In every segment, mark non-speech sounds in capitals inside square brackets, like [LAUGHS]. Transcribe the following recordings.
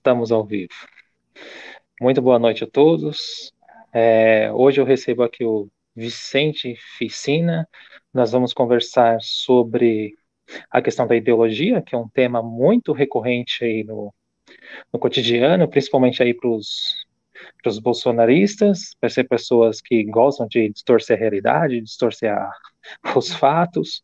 Estamos ao vivo. Muito boa noite a todos. É, hoje eu recebo aqui o Vicente Ficina. Nós vamos conversar sobre a questão da ideologia, que é um tema muito recorrente aí no, no cotidiano, principalmente aí para os bolsonaristas, para ser pessoas que gostam de distorcer a realidade, distorcer a, [LAUGHS] os fatos.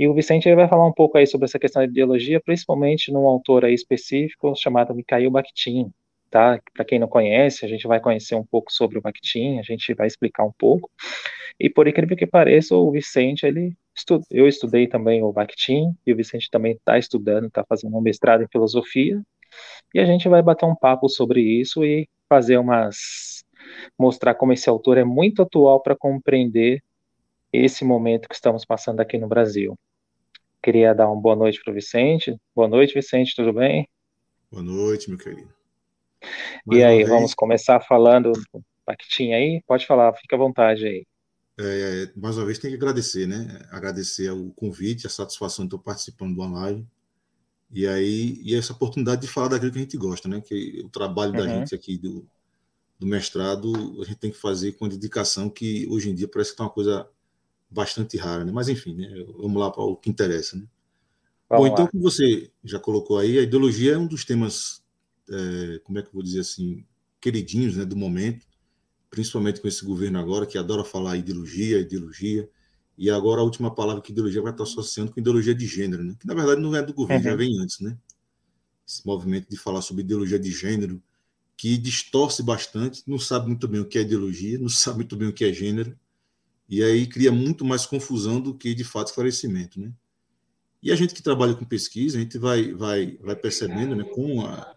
E o Vicente vai falar um pouco aí sobre essa questão de ideologia, principalmente num autor aí específico chamado Mikhail Bakhtin, tá? Para quem não conhece, a gente vai conhecer um pouco sobre o Bakhtin, a gente vai explicar um pouco. E por incrível que pareça, o Vicente, ele estu... eu estudei também o Bakhtin, e o Vicente também está estudando, está fazendo um mestrado em filosofia, e a gente vai bater um papo sobre isso e fazer umas mostrar como esse autor é muito atual para compreender esse momento que estamos passando aqui no Brasil. Queria dar uma boa noite para o Vicente. Boa noite, Vicente, tudo bem? Boa noite, meu querido. Mais e aí, vamos começar falando do Pactinho aí? Pode falar, fica à vontade aí. É, é, mais uma vez, tem que agradecer, né? Agradecer o convite, a satisfação de estar participando do live. E aí, e essa oportunidade de falar daquilo que a gente gosta, né? Que o trabalho da uhum. gente aqui do, do mestrado, a gente tem que fazer com a dedicação que hoje em dia parece que está uma coisa bastante rara, né? Mas enfim, né? vamos lá para o que interessa, né? Vamos Bom, então, como você já colocou aí, a ideologia é um dos temas, é, como é que eu vou dizer assim, queridinhos né, do momento, principalmente com esse governo agora, que adora falar ideologia, ideologia, e agora a última palavra que ideologia vai estar associando com ideologia de gênero, né? que na verdade não é do governo, uhum. já vem antes, né? Esse movimento de falar sobre ideologia de gênero, que distorce bastante, não sabe muito bem o que é ideologia, não sabe muito bem o que é gênero, e aí cria muito mais confusão do que, de fato, esclarecimento. Né? E a gente que trabalha com pesquisa, a gente vai, vai, vai percebendo né, como a,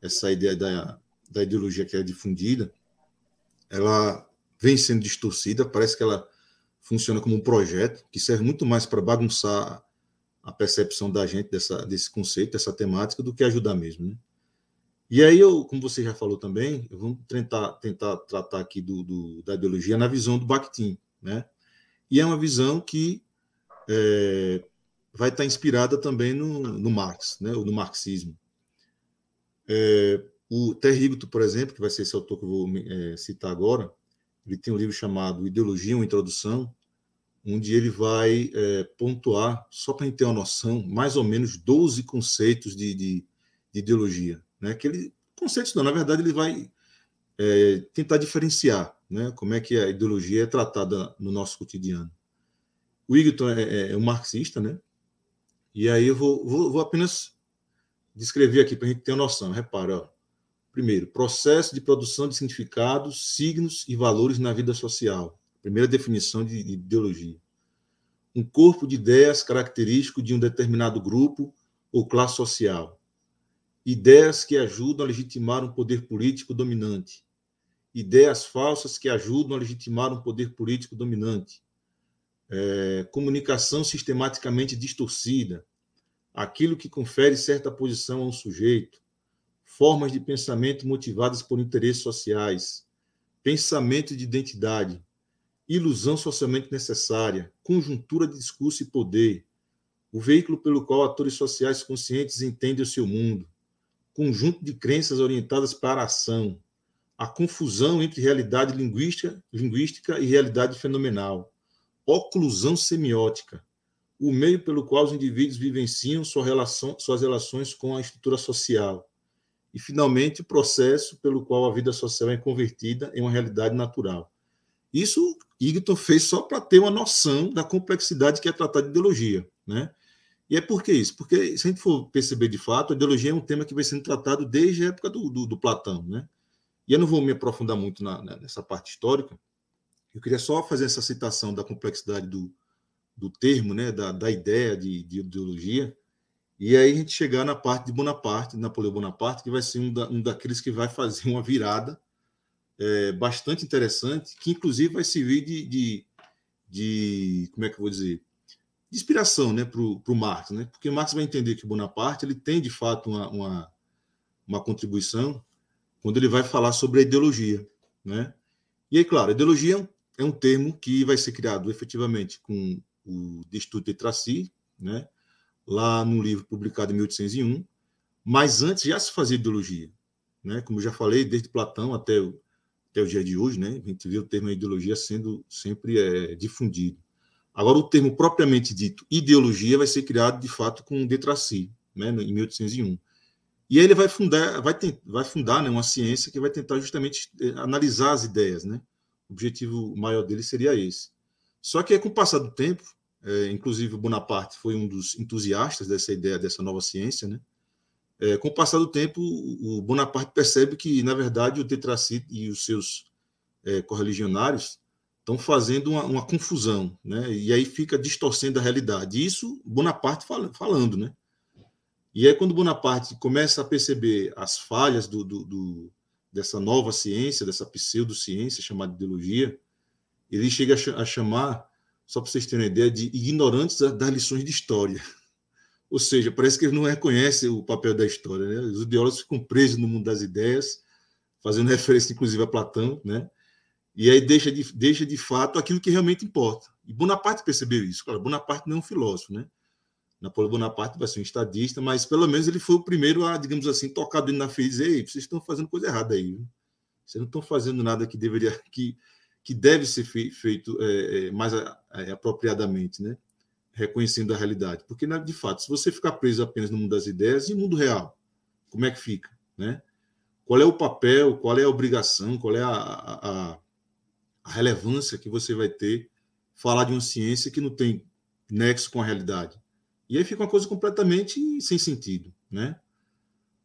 essa ideia da, da ideologia que é difundida, ela vem sendo distorcida, parece que ela funciona como um projeto que serve muito mais para bagunçar a percepção da gente dessa, desse conceito, dessa temática, do que ajudar mesmo. Né? E aí, eu, como você já falou também, vou tentar, tentar tratar aqui do, do, da ideologia na visão do Bakhtin, né? E é uma visão que é, vai estar inspirada também no, no Marx, né? no marxismo. É, o Terrigto, por exemplo, que vai ser esse autor que eu vou é, citar agora, ele tem um livro chamado Ideologia, uma Introdução, onde ele vai é, pontuar, só para a gente ter uma noção, mais ou menos 12 conceitos de, de, de ideologia. Né? Aquele, conceitos não, na verdade, ele vai é, tentar diferenciar né, como é que a ideologia é tratada no nosso cotidiano. O Igton é, é, é um marxista, né? E aí eu vou, vou, vou apenas descrever aqui para a gente ter uma noção. Repara, ó. primeiro, processo de produção de significados, signos e valores na vida social. Primeira definição de, de ideologia. Um corpo de ideias característico de um determinado grupo ou classe social. Ideias que ajudam a legitimar um poder político dominante ideias falsas que ajudam a legitimar um poder político dominante, é, comunicação sistematicamente distorcida, aquilo que confere certa posição a um sujeito, formas de pensamento motivadas por interesses sociais, pensamento de identidade, ilusão socialmente necessária, conjuntura de discurso e poder, o veículo pelo qual atores sociais conscientes entendem o seu mundo, conjunto de crenças orientadas para a ação, a confusão entre realidade linguística, linguística e realidade fenomenal, oclusão semiótica, o meio pelo qual os indivíduos vivenciam sua relação, suas relações com a estrutura social, e, finalmente, o processo pelo qual a vida social é convertida em uma realidade natural. Isso Igton fez só para ter uma noção da complexidade que é tratar de ideologia. Né? E é por que isso? Porque, se a gente for perceber de fato, a ideologia é um tema que vem sendo tratado desde a época do, do, do Platão. Né? E eu não vou me aprofundar muito na, nessa parte histórica, eu queria só fazer essa citação da complexidade do, do termo, né, da, da ideia de, de, ideologia, e aí a gente chegar na parte de Bonaparte, Napoleão Bonaparte, que vai ser um, da, um daqueles que vai fazer uma virada é, bastante interessante, que inclusive vai servir de, de, de, como é que eu vou dizer, de inspiração né, para o Marx, né? porque Marx vai entender que Bonaparte ele tem de fato uma, uma, uma contribuição quando ele vai falar sobre a ideologia. Né? E aí, claro, ideologia é um termo que vai ser criado efetivamente com o Destuto de Tracy, né? lá num livro publicado em 1801, Mas antes já se fazia ideologia, né? Como já falei, desde Platão até o, até o dia de hoje, né? A gente vê o termo ideologia sendo sempre é, difundido. Agora, o termo propriamente dito ideologia vai ser criado de fato com Detracy, né? Em 1801. E aí ele vai fundar, vai, vai fundar né, uma ciência que vai tentar justamente é, analisar as ideias, né? O objetivo maior dele seria esse. Só que com o passar do tempo, é, inclusive Bonaparte foi um dos entusiastas dessa ideia, dessa nova ciência, né? É, com o passar do tempo, o Bonaparte percebe que, na verdade, o Tetracite e os seus é, correligionários estão fazendo uma, uma, confusão, né? E aí fica distorcendo a realidade. Isso Bonaparte fala, falando, né? E aí quando Bonaparte começa a perceber as falhas do, do, do dessa nova ciência, dessa pseudociência chamada ideologia, ele chega a, chamar, só para vocês terem uma ideia, de ignorantes das lições de história. [LAUGHS] Ou seja, parece que ele não reconhece o papel da história. Né? Os ideólogos ficam presos no mundo das ideias, fazendo [LAUGHS] referência, inclusive, a Platão, né? e aí deixa de, deixa de fato aquilo que realmente importa. E Bonaparte percebeu isso. Claro, Bonaparte não é um filósofo, né? Napoleão Bonaparte vai ser um estadista, mas pelo menos ele foi o primeiro a, digamos assim, tocar na dizer: Ei, vocês estão fazendo coisa errada aí. Viu? Vocês não estão fazendo nada que deveria, que, que deve ser feito é, é, mais é, apropriadamente, né? reconhecendo a realidade. Porque, de fato, se você ficar preso apenas no mundo das ideias, e o mundo real? Como é que fica? Né? Qual é o papel, qual é a obrigação, qual é a, a, a relevância que você vai ter falar de uma ciência que não tem nexo com a realidade? E aí fica uma coisa completamente sem sentido, né?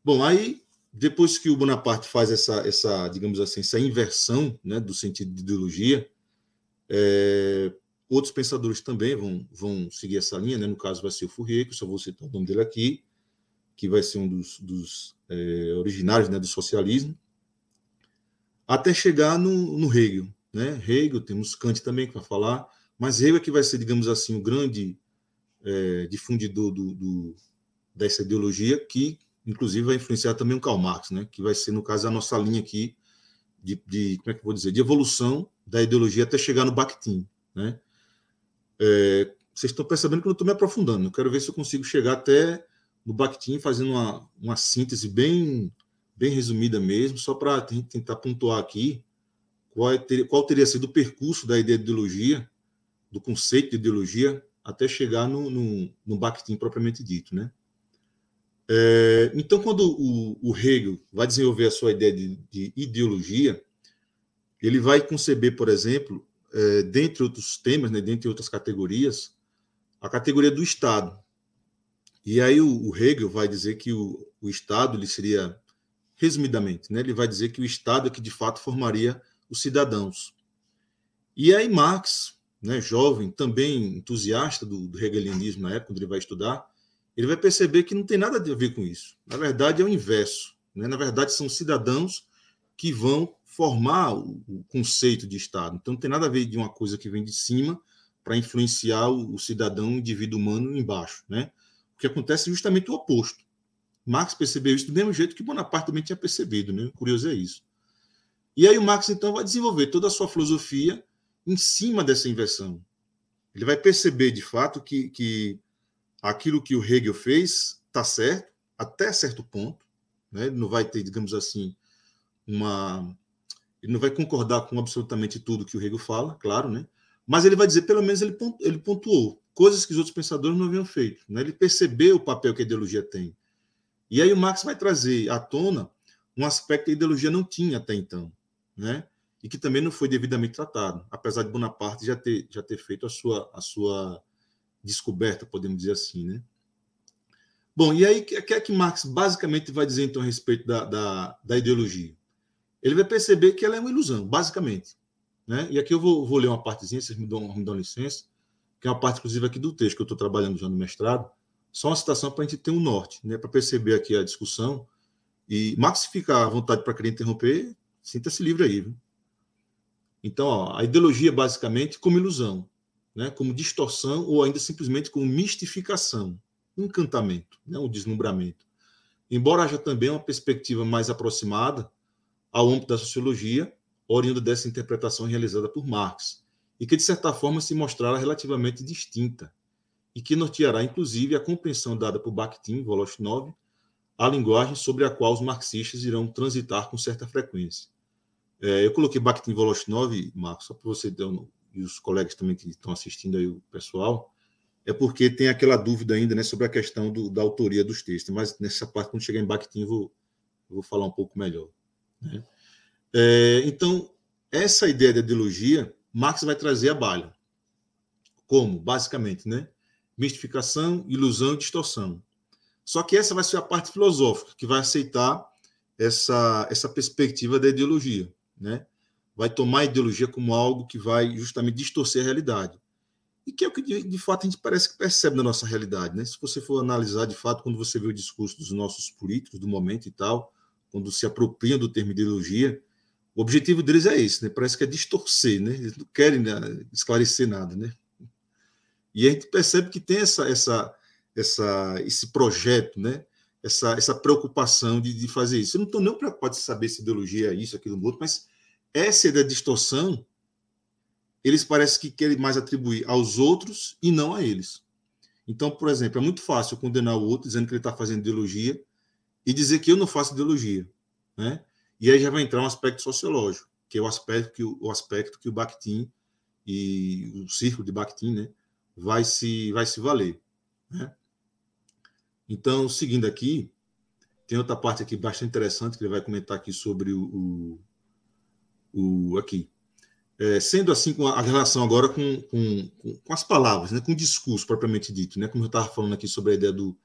Bom, aí depois que o Bonaparte faz essa, essa digamos assim, essa inversão né, do sentido de ideologia, é, outros pensadores também vão, vão seguir essa linha, né? no caso vai ser o Fourier, que eu só vou citar o nome dele aqui, que vai ser um dos, dos é, originários né, do socialismo, até chegar no, no Hegel. Né? Hegel, temos Kant também que vai falar, mas Hegel é que vai ser, digamos assim, o grande é, difundidor do, do, dessa ideologia, que inclusive vai influenciar também o Karl Marx, né? que vai ser, no caso, a nossa linha aqui de, de como é que vou dizer, de evolução da ideologia até chegar no Bakhtin. Né? É, vocês estão percebendo que eu estou me aprofundando, eu quero ver se eu consigo chegar até no Bakhtin fazendo uma, uma síntese bem, bem resumida mesmo, só para tentar pontuar aqui qual, é, qual teria sido o percurso da ideologia, do conceito de ideologia, até chegar no, no, no Bakhtin propriamente dito, né? É, então, quando o, o, Hegel vai desenvolver a sua ideia de, de ideologia, ele vai conceber, por exemplo, é, dentre outros temas, né, dentre outras categorias, a categoria do Estado. E aí o, o Hegel vai dizer que o, o Estado ele seria, resumidamente, né, ele vai dizer que o Estado é que de fato formaria os cidadãos. E aí Marx né, jovem, também entusiasta do, do hegelianismo na época, quando ele vai estudar, ele vai perceber que não tem nada a ver com isso. Na verdade, é o inverso. Né? Na verdade, são cidadãos que vão formar o, o, conceito de Estado. Então, não tem nada a ver de uma coisa que vem de cima para influenciar o, o, cidadão, o indivíduo humano embaixo. Né? O que acontece é justamente o oposto. Marx percebeu isso do mesmo jeito que Bonaparte também tinha percebido. Né? Curioso é isso. E aí o Marx, então, vai desenvolver toda a sua filosofia em cima dessa inversão. Ele vai perceber, de fato, que, que aquilo que o Hegel fez está certo, até certo ponto. Né? Ele não vai ter, digamos assim, uma. Ele não vai concordar com absolutamente tudo que o Hegel fala, claro, né? mas ele vai dizer, pelo menos, ele, ele pontuou coisas que os outros pensadores não haviam feito. Né? Ele percebeu o papel que a ideologia tem. E aí o Marx vai trazer à tona um aspecto que a ideologia não tinha até então. Né? E que também não foi devidamente tratado, apesar de Bonaparte já ter, já ter feito a sua, a sua descoberta, podemos dizer assim, né? Bom, e aí, o que é que Marx basicamente vai dizer, então, a respeito da, da, da, ideologia? Ele vai perceber que ela é uma ilusão, basicamente. Né? E aqui eu vou, vou ler uma partezinha, vocês me dão, me dão licença, que é uma parte, inclusive, aqui do texto que eu estou trabalhando já no mestrado, só uma citação para a gente ter um norte, né? para perceber aqui a discussão. E Marx, se ficar à vontade para querer interromper, sinta-se livre aí. Viu? Então, ó, a ideologia basicamente como ilusão, né? como distorção ou ainda simplesmente como mistificação, encantamento, né? um deslumbramento. Embora haja também uma perspectiva mais aproximada ao âmbito da sociologia, oriunda dessa interpretação realizada por Marx, e que, de certa forma, se mostrará relativamente distinta, e que norteará, inclusive, a compreensão dada por Bakhtin, Voloshov, a linguagem sobre a qual os marxistas irão transitar com certa frequência. É, eu coloquei Bakhtin Voloshinov, Marcos, só para você um, e os colegas também que estão assistindo aí, o pessoal, é porque tem aquela dúvida ainda né, sobre a questão do, da autoria dos textos, mas nessa parte, quando chegar em Bakhtin, vou, vou falar um pouco melhor. Né? É, então, essa ideia de ideologia, Marx vai trazer a balha. Como? Basicamente, né? Mistificação, ilusão e distorção. Só que essa vai ser a parte filosófica, que vai aceitar essa, essa perspectiva da ideologia, né? Vai tomar a ideologia como algo que vai justamente distorcer a realidade. E que é o que, de, de fato, a gente parece que percebe na nossa realidade, né? Se você for analisar, de fato, quando você vê o discurso dos nossos políticos do momento e tal, quando se apropriam do termo ideologia, o objetivo deles é esse, né? Parece que é distorcer, né? Eles não querem né, esclarecer nada, né? E a gente percebe que tem essa, essa, essa, esse projeto, né? Essa, essa preocupação de, de fazer isso. Eu não estou nem preocupado de saber se ideologia é isso, aquilo, outro, mas essa de distorção, eles parecem que querem mais atribuir aos outros e não a eles. Então, por exemplo, é muito fácil condenar o outro dizendo que ele está fazendo ideologia e dizer que eu não faço ideologia, né? E aí já vai entrar um aspecto sociológico, que é o aspecto que o, aspecto que o Bakhtin e o círculo de Bakhtin, né, vai se vai se valer, né? Então, seguindo aqui, tem outra parte aqui bastante interessante que ele vai comentar aqui sobre o, o aqui. É, sendo assim com a relação agora com, com, com, as palavras, né, com o discurso propriamente dito, né, como eu estava falando aqui sobre a ideia do,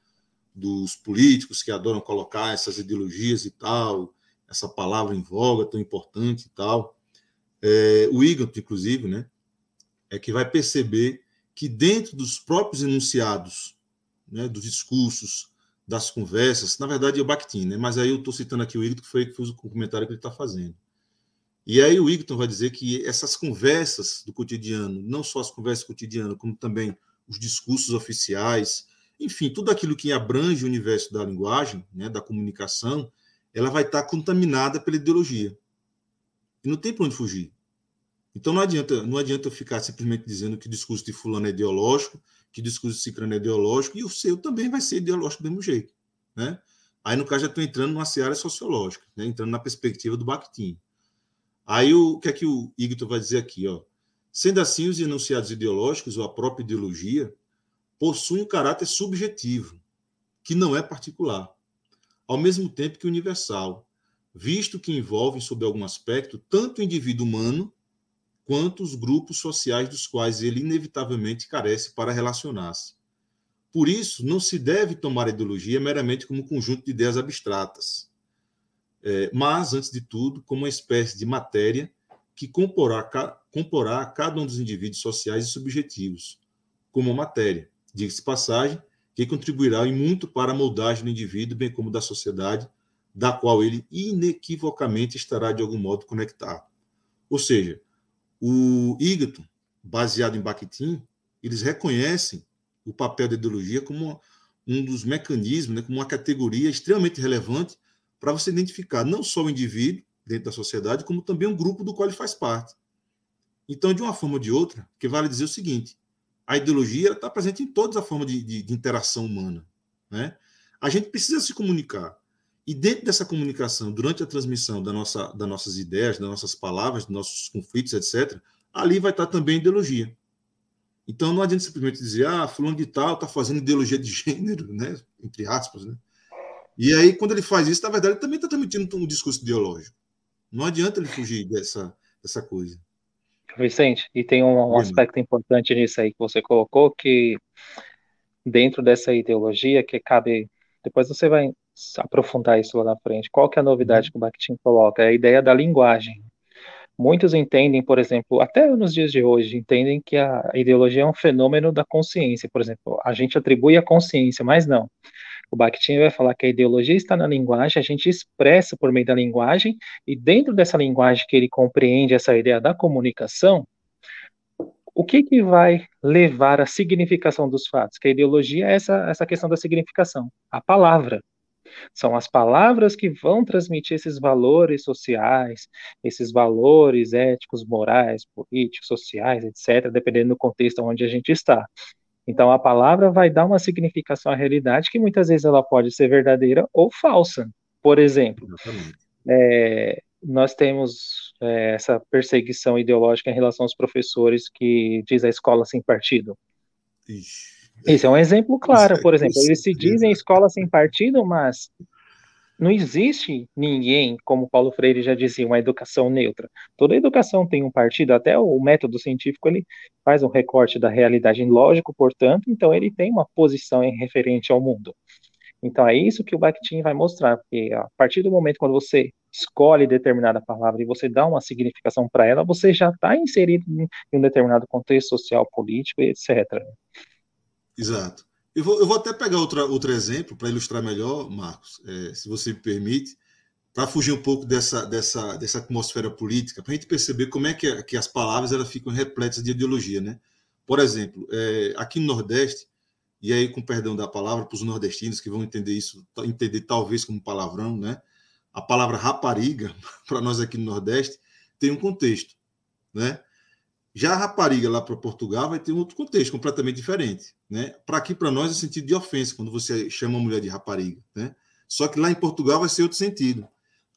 dos políticos que adoram colocar essas ideologias e tal, essa palavra em voga tão importante e tal. É, o Igor, inclusive, né, é que vai perceber que dentro dos próprios enunciados, né, dos discursos, das conversas, na verdade é o Bakhtin, né, mas aí eu estou citando aqui o Igor, que foi que fez o comentário que ele está fazendo. E aí o Igor vai dizer que essas conversas do cotidiano, não só as conversas cotidianas, como também os discursos oficiais, enfim, tudo aquilo que abrange o universo da linguagem, né, da comunicação, ela vai estar contaminada pela ideologia. E não tem para onde fugir. Então não adianta, não adianta ficar simplesmente dizendo que o discurso de fulano é ideológico, que o discurso de ciclano é ideológico, e o seu também vai ser ideológico do mesmo jeito. Né? Aí, no caso, já estou entrando numa seara sociológica, né? entrando na perspectiva do Bakhtin. Aí, o, que é que o Igor vai dizer aqui? Ó? Sendo assim, os enunciados ideológicos, ou a própria ideologia, possuem um caráter subjetivo, que não é particular, ao mesmo tempo que universal, visto que envolvem, sob algum aspecto, tanto o indivíduo humano quanto os grupos sociais dos quais ele inevitavelmente carece para relacionar-se. Por isso, não se deve tomar a ideologia meramente como um conjunto de ideias abstratas, mas, antes de tudo, como uma espécie de matéria que comporá, comporá cada um dos indivíduos sociais e subjetivos, como matéria, diga-se passagem, que contribuirá em muito para a moldagem do indivíduo, bem como da sociedade, da qual ele inequivocamente estará de algum modo conectado. Ou seja, o Egerton, baseado em Bakhtin, eles reconhecem o papel da ideologia como um dos mecanismos, né, como uma categoria extremamente relevante para você identificar não só o indivíduo dentro da sociedade, como também um grupo do qual ele faz parte. Então, de uma forma ou de outra, que vale dizer o seguinte: a ideologia está presente em todas as formas de, de, de, interação humana. Né? A gente precisa se comunicar. E dentro dessa comunicação, durante a transmissão da nossa, das nossas ideias, das nossas palavras, dos nossos conflitos, etc., ali vai estar também a ideologia. Então não adianta simplesmente dizer, ah, fulano de tal está fazendo ideologia de gênero, né? entre aspas. Né? E aí, quando ele faz isso, na verdade, ele também está transmitindo um discurso ideológico. Não adianta ele fugir dessa, dessa coisa. Vicente, e tem um, um aspecto importante nisso aí que você colocou, que dentro dessa ideologia, que cabe, depois você vai aprofundar isso lá na frente, qual que é a novidade uhum. que o Bakhtin coloca? É a ideia da linguagem. Muitos entendem, por exemplo, até nos dias de hoje, entendem que a ideologia é um fenômeno da consciência. Por exemplo, a gente atribui a consciência, mas não. O Bakhtin vai falar que a ideologia está na linguagem, a gente expressa por meio da linguagem, e dentro dessa linguagem que ele compreende essa ideia da comunicação, o que, que vai levar à significação dos fatos? Que a ideologia é essa, essa questão da significação, a palavra. São as palavras que vão transmitir esses valores sociais, esses valores éticos, morais, políticos, sociais, etc., dependendo do contexto onde a gente está. Então a palavra vai dar uma significação à realidade que muitas vezes ela pode ser verdadeira ou falsa. Por exemplo, é, nós temos é, essa perseguição ideológica em relação aos professores que diz a escola sem partido. Ixi. Esse é um exemplo claro, por exemplo. Eles se dizem escola sem partido, mas não existe ninguém, como Paulo Freire já dizia, uma educação neutra. Toda educação tem um partido, até o método científico ele faz um recorte da realidade lógico, portanto, então ele tem uma posição em referente ao mundo. Então é isso que o Bakhtin vai mostrar, porque a partir do momento quando você escolhe determinada palavra e você dá uma significação para ela, você já está inserido em um determinado contexto social, político, etc. Exato. Eu vou, eu vou até pegar outra, outro exemplo para ilustrar melhor, Marcos, é, se você me permite, para fugir um pouco dessa, dessa, dessa atmosfera política, para a gente perceber como é que, que as palavras elas ficam repletas de ideologia. Né? Por exemplo, é, aqui no Nordeste, e aí com perdão da palavra para os nordestinos que vão entender isso, entender talvez como palavrão, né? a palavra rapariga, [LAUGHS] para nós aqui no Nordeste, tem um contexto. Né? Já a rapariga lá para Portugal vai ter um outro contexto completamente diferente, né? Para aqui para nós é sentido de ofensa quando você chama uma mulher de rapariga, né? Só que lá em Portugal vai ser outro sentido.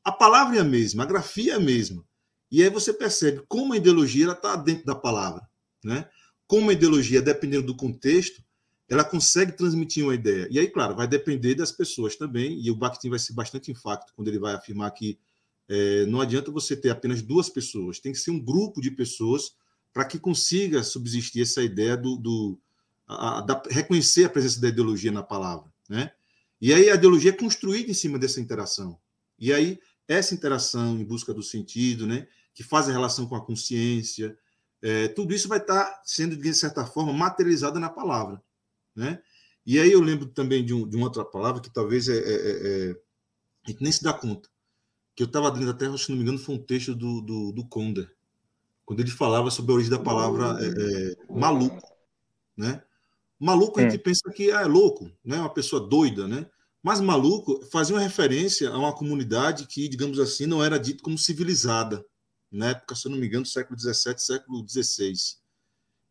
A palavra é a mesma, a grafia é a mesma. E aí você percebe como a ideologia ela está dentro da palavra, né? Como a ideologia, dependendo do contexto, ela consegue transmitir uma ideia. E aí, claro, vai depender das pessoas também. E o Bakhtin vai ser bastante enfático quando ele vai afirmar que é, não adianta você ter apenas duas pessoas, tem que ser um grupo de pessoas para que consiga subsistir essa ideia do, do a, da, reconhecer a presença da ideologia na palavra, né? E aí a ideologia é construída em cima dessa interação. E aí essa interação em busca do sentido, né, que faz a relação com a consciência, é, tudo isso vai estar sendo de certa forma materializado na palavra, né? E aí eu lembro também de, um, de uma outra palavra que talvez é, é, é, é a gente nem se dá conta, que eu estava lendo até, se não me engano, foi um texto do, do, do quando ele falava sobre a origem da palavra é, é, maluco, né? Maluco a gente é. pensa que ah, é louco, né? Uma pessoa doida, né? Mas maluco fazia uma referência a uma comunidade que, digamos assim, não era dito como civilizada, na época, se eu não me engano, século XVII, século XVI.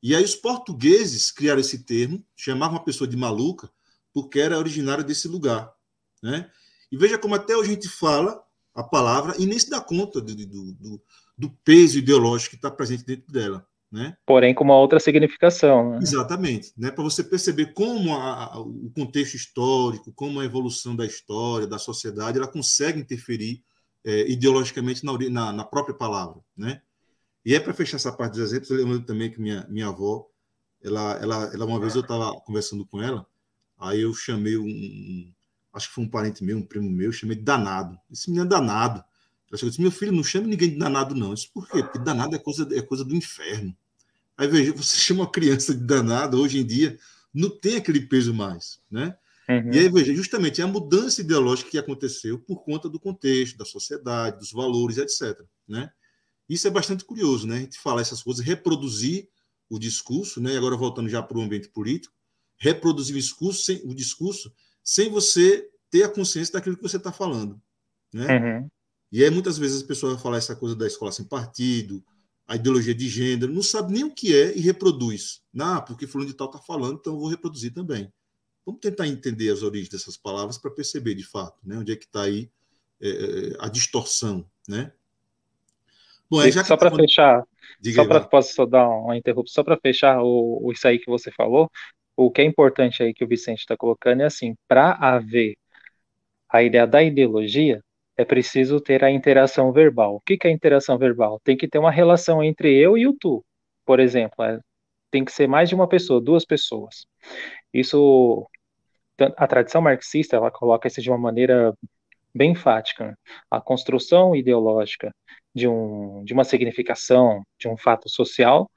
E aí os portugueses criaram esse termo, chamavam a pessoa de maluca, porque era originária desse lugar, né? E veja como até hoje a gente fala a palavra e nem se dá conta do, do, do do peso ideológico que está presente dentro dela. Né? Porém, com uma outra significação. Né? Exatamente. Né? Para você perceber como a, a, o contexto histórico, como a evolução da história, da sociedade, ela consegue interferir é, ideologicamente na, na, na, própria palavra. Né? E é para fechar essa parte dos exemplos, eu lembro também que minha, minha avó, ela, ela, ela uma vez eu estava conversando com ela, aí eu chamei um, um, acho que foi um parente meu, um primo meu, chamei de danado. Esse menino é danado. Ela chegou e disse: Meu filho, não chame ninguém de danado, não. Eu disse: Por quê? Porque danado é coisa, é coisa do inferno. Aí veja, você [LAUGHS] chama uma criança de danado, hoje em dia, não tem aquele peso mais, né? Uhum. E aí, veja, justamente é a mudança ideológica que aconteceu por conta do contexto, da sociedade, dos valores, etc. Né? Isso é bastante curioso, né? A gente falar essas coisas, reproduzir o discurso, né? E agora voltando já para o ambiente político, reproduzir o discurso, sem, o discurso sem você ter a consciência daquilo que você está falando, né? Uhum. E aí muitas vezes as pessoas vão falar essa coisa da escola sem partido, a ideologia de gênero, não sabe nem o que é e reproduz. Não, porque fulano de tal está falando, então eu vou reproduzir também. Vamos tentar entender as origens dessas palavras para perceber de fato, né, onde é que está aí é, é, a distorção, né? Bom, é, já só para fechar, Diga só para posso só dar uma interrupção, só para fechar o, o, isso aí que você falou, o que é importante aí que o Vicente está colocando é assim, para haver a ideia da ideologia, é preciso ter a interação verbal. O que, é interação verbal? Tem que ter uma relação entre eu e o tu. Por exemplo, é, tem que ser mais de uma pessoa, duas pessoas. Isso, a tradição marxista, ela coloca isso de uma maneira bem enfática. A construção ideológica de, um, de uma significação, de um fato social,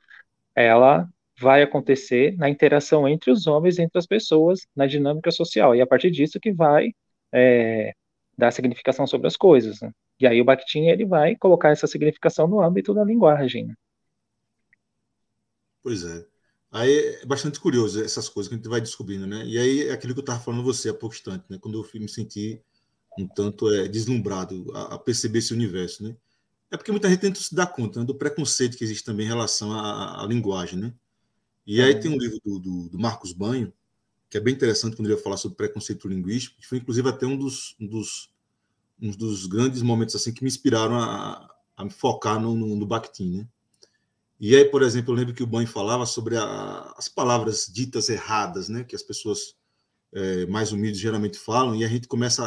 ela vai acontecer na interação entre os homens, entre as pessoas, na dinâmica social. E a partir disso que vai é, dar significação sobre as coisas. Né? E aí o Bakhtin ele vai colocar essa significação no âmbito da linguagem. Né? Pois é. Aí é bastante curioso essas coisas que a gente vai descobrindo, né? E aí é aquilo que eu estava falando você há pouco instante, né? Quando eu me senti um tanto é, deslumbrado a, a, perceber esse universo, né? É porque muita gente tenta se dar conta né, do preconceito que existe também em relação à, à linguagem, né? E aí tem um livro do, do, do, Marcos Banho, que é bem interessante quando ele vai falar sobre preconceito linguístico, que foi inclusive até um dos, um dos, um dos grandes momentos assim que me inspiraram a, a me focar no, no, no Bakhtin, né? E aí, por exemplo, eu lembro que o Banho falava sobre a, as palavras ditas erradas, né, que as pessoas é, mais humildes geralmente falam, e a gente começa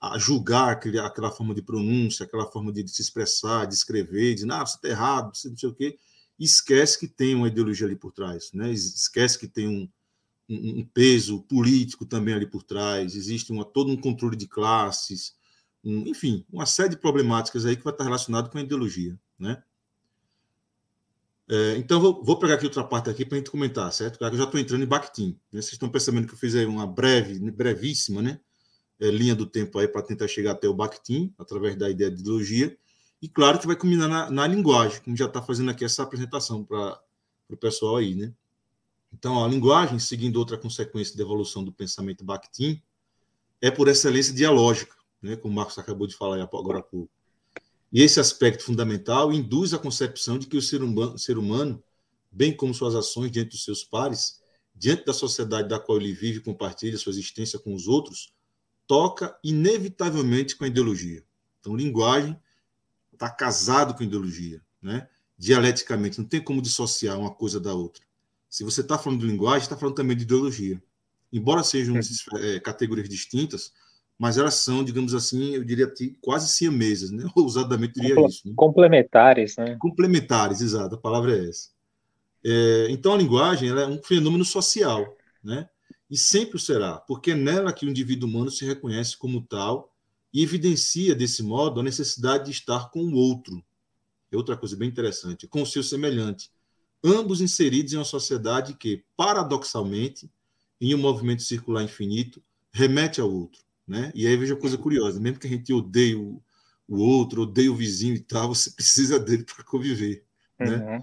a, a julgar aquele, aquela forma de pronúncia, aquela forma de, de se expressar, de escrever, de, ah, você está errado, você não sei o quê, e esquece que tem uma ideologia ali por trás, né? esquece que tem um, um, peso político também ali por trás, existe uma, todo um controle de classes, um, enfim, uma série de problemáticas aí que vai estar relacionado com a ideologia, né? É, então, vou, vou, pegar aqui outra parte aqui para a gente comentar, certo? Eu já estou entrando em Bakhtin. Né? Vocês estão percebendo que eu fiz aí uma breve, brevíssima, né? É, linha do tempo aí para tentar chegar até o Bakhtin, através da ideia de ideologia. E claro que vai combinar na, na linguagem, como já está fazendo aqui essa apresentação para o pessoal aí, né? Então, a linguagem, seguindo outra consequência da evolução do pensamento Bakhtin, é por excelência dialógica, né? como o Marcos acabou de falar agora há pouco. E esse aspecto fundamental induz a concepção de que o ser humano, ser humano, bem como suas ações diante dos seus pares, diante da sociedade da qual ele vive e compartilha sua existência com os outros, toca inevitavelmente com a ideologia. Então, linguagem está casado com ideologia, né? dialeticamente, não tem como dissociar uma coisa da outra. Se você está falando de linguagem, está falando também de ideologia. Embora sejam é, categorias distintas, mas elas são, digamos assim, eu diria quase siamesas, né? [LAUGHS] Ousadamente diria Comple isso. Né? Complementares, né? Complementares, exato, a palavra é essa. É, então a linguagem é um fenômeno social, né? E sempre o será, porque é nela que o indivíduo humano se reconhece como tal e evidencia desse modo a necessidade de estar com o outro. É outra coisa bem interessante, com o seu semelhante, ambos inseridos em uma sociedade que, paradoxalmente, em um movimento circular infinito, remete ao outro né? E aí veja coisa curiosa, mesmo que a gente odeie o, o outro, odeie o vizinho e tal, [LAUGHS] você precisa dele para conviver, né? uhum. né?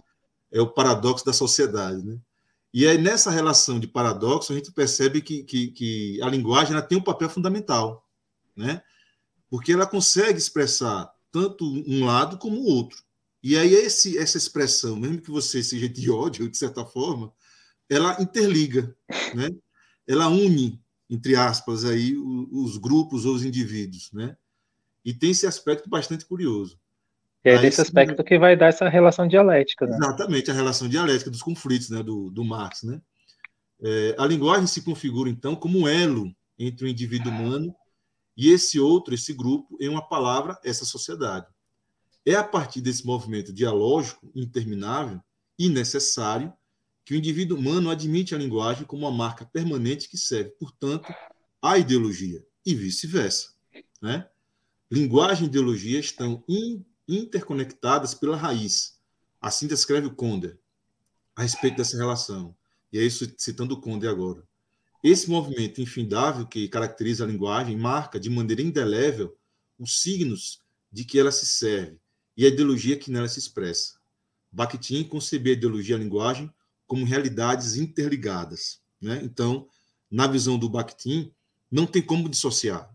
É o paradoxo da sociedade, né? E aí nessa relação de paradoxo a gente percebe que, que, que a linguagem tem um papel fundamental, né? Porque ela consegue expressar tanto um lado como o outro. E aí esse, essa expressão, mesmo que você seja de ódio de certa forma, ela interliga, né? Ela une entre aspas, aí, os grupos ou os indivíduos, né? E tem esse aspecto bastante curioso. E é desse aspecto que vai dar essa relação dialética, né? Exatamente, a relação dialética dos conflitos, né, do, do Marx, né? É, a linguagem se configura, então, como um elo entre o indivíduo humano e esse outro, esse grupo, em uma palavra, essa sociedade. É a partir desse movimento dialógico interminável e necessário que o indivíduo humano admite a linguagem como uma marca permanente que serve, portanto, à ideologia, e vice-versa. Né? Linguagem e ideologia estão in, interconectadas pela raiz. Assim descreve o Conde a respeito dessa relação. E é isso citando o Conde agora. Esse movimento infindável que caracteriza a linguagem marca de maneira indelével os signos de que ela se serve e a ideologia que nela se expressa. Bakhtin concebeu a ideologia e a linguagem como realidades interligadas. Né? Então, na visão do Bakhtin, não tem como dissociar.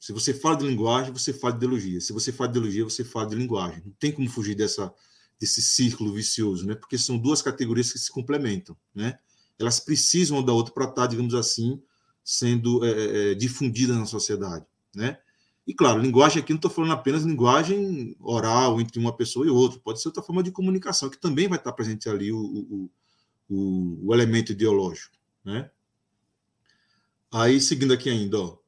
Se você fala de linguagem, você fala de ideologia. Se você fala de ideologia, você fala de linguagem. Não tem como fugir dessa, desse círculo vicioso, né? porque são duas categorias que se complementam. Né? Elas precisam uma da outra para estar, digamos assim, sendo é, é, é, difundidas na sociedade. Né? E, claro, linguagem aqui não estou falando apenas linguagem oral entre uma pessoa e outra, pode ser outra forma de comunicação, que também vai estar presente ali o, o, o, o elemento ideológico. Né? Aí, seguindo aqui ainda, ó,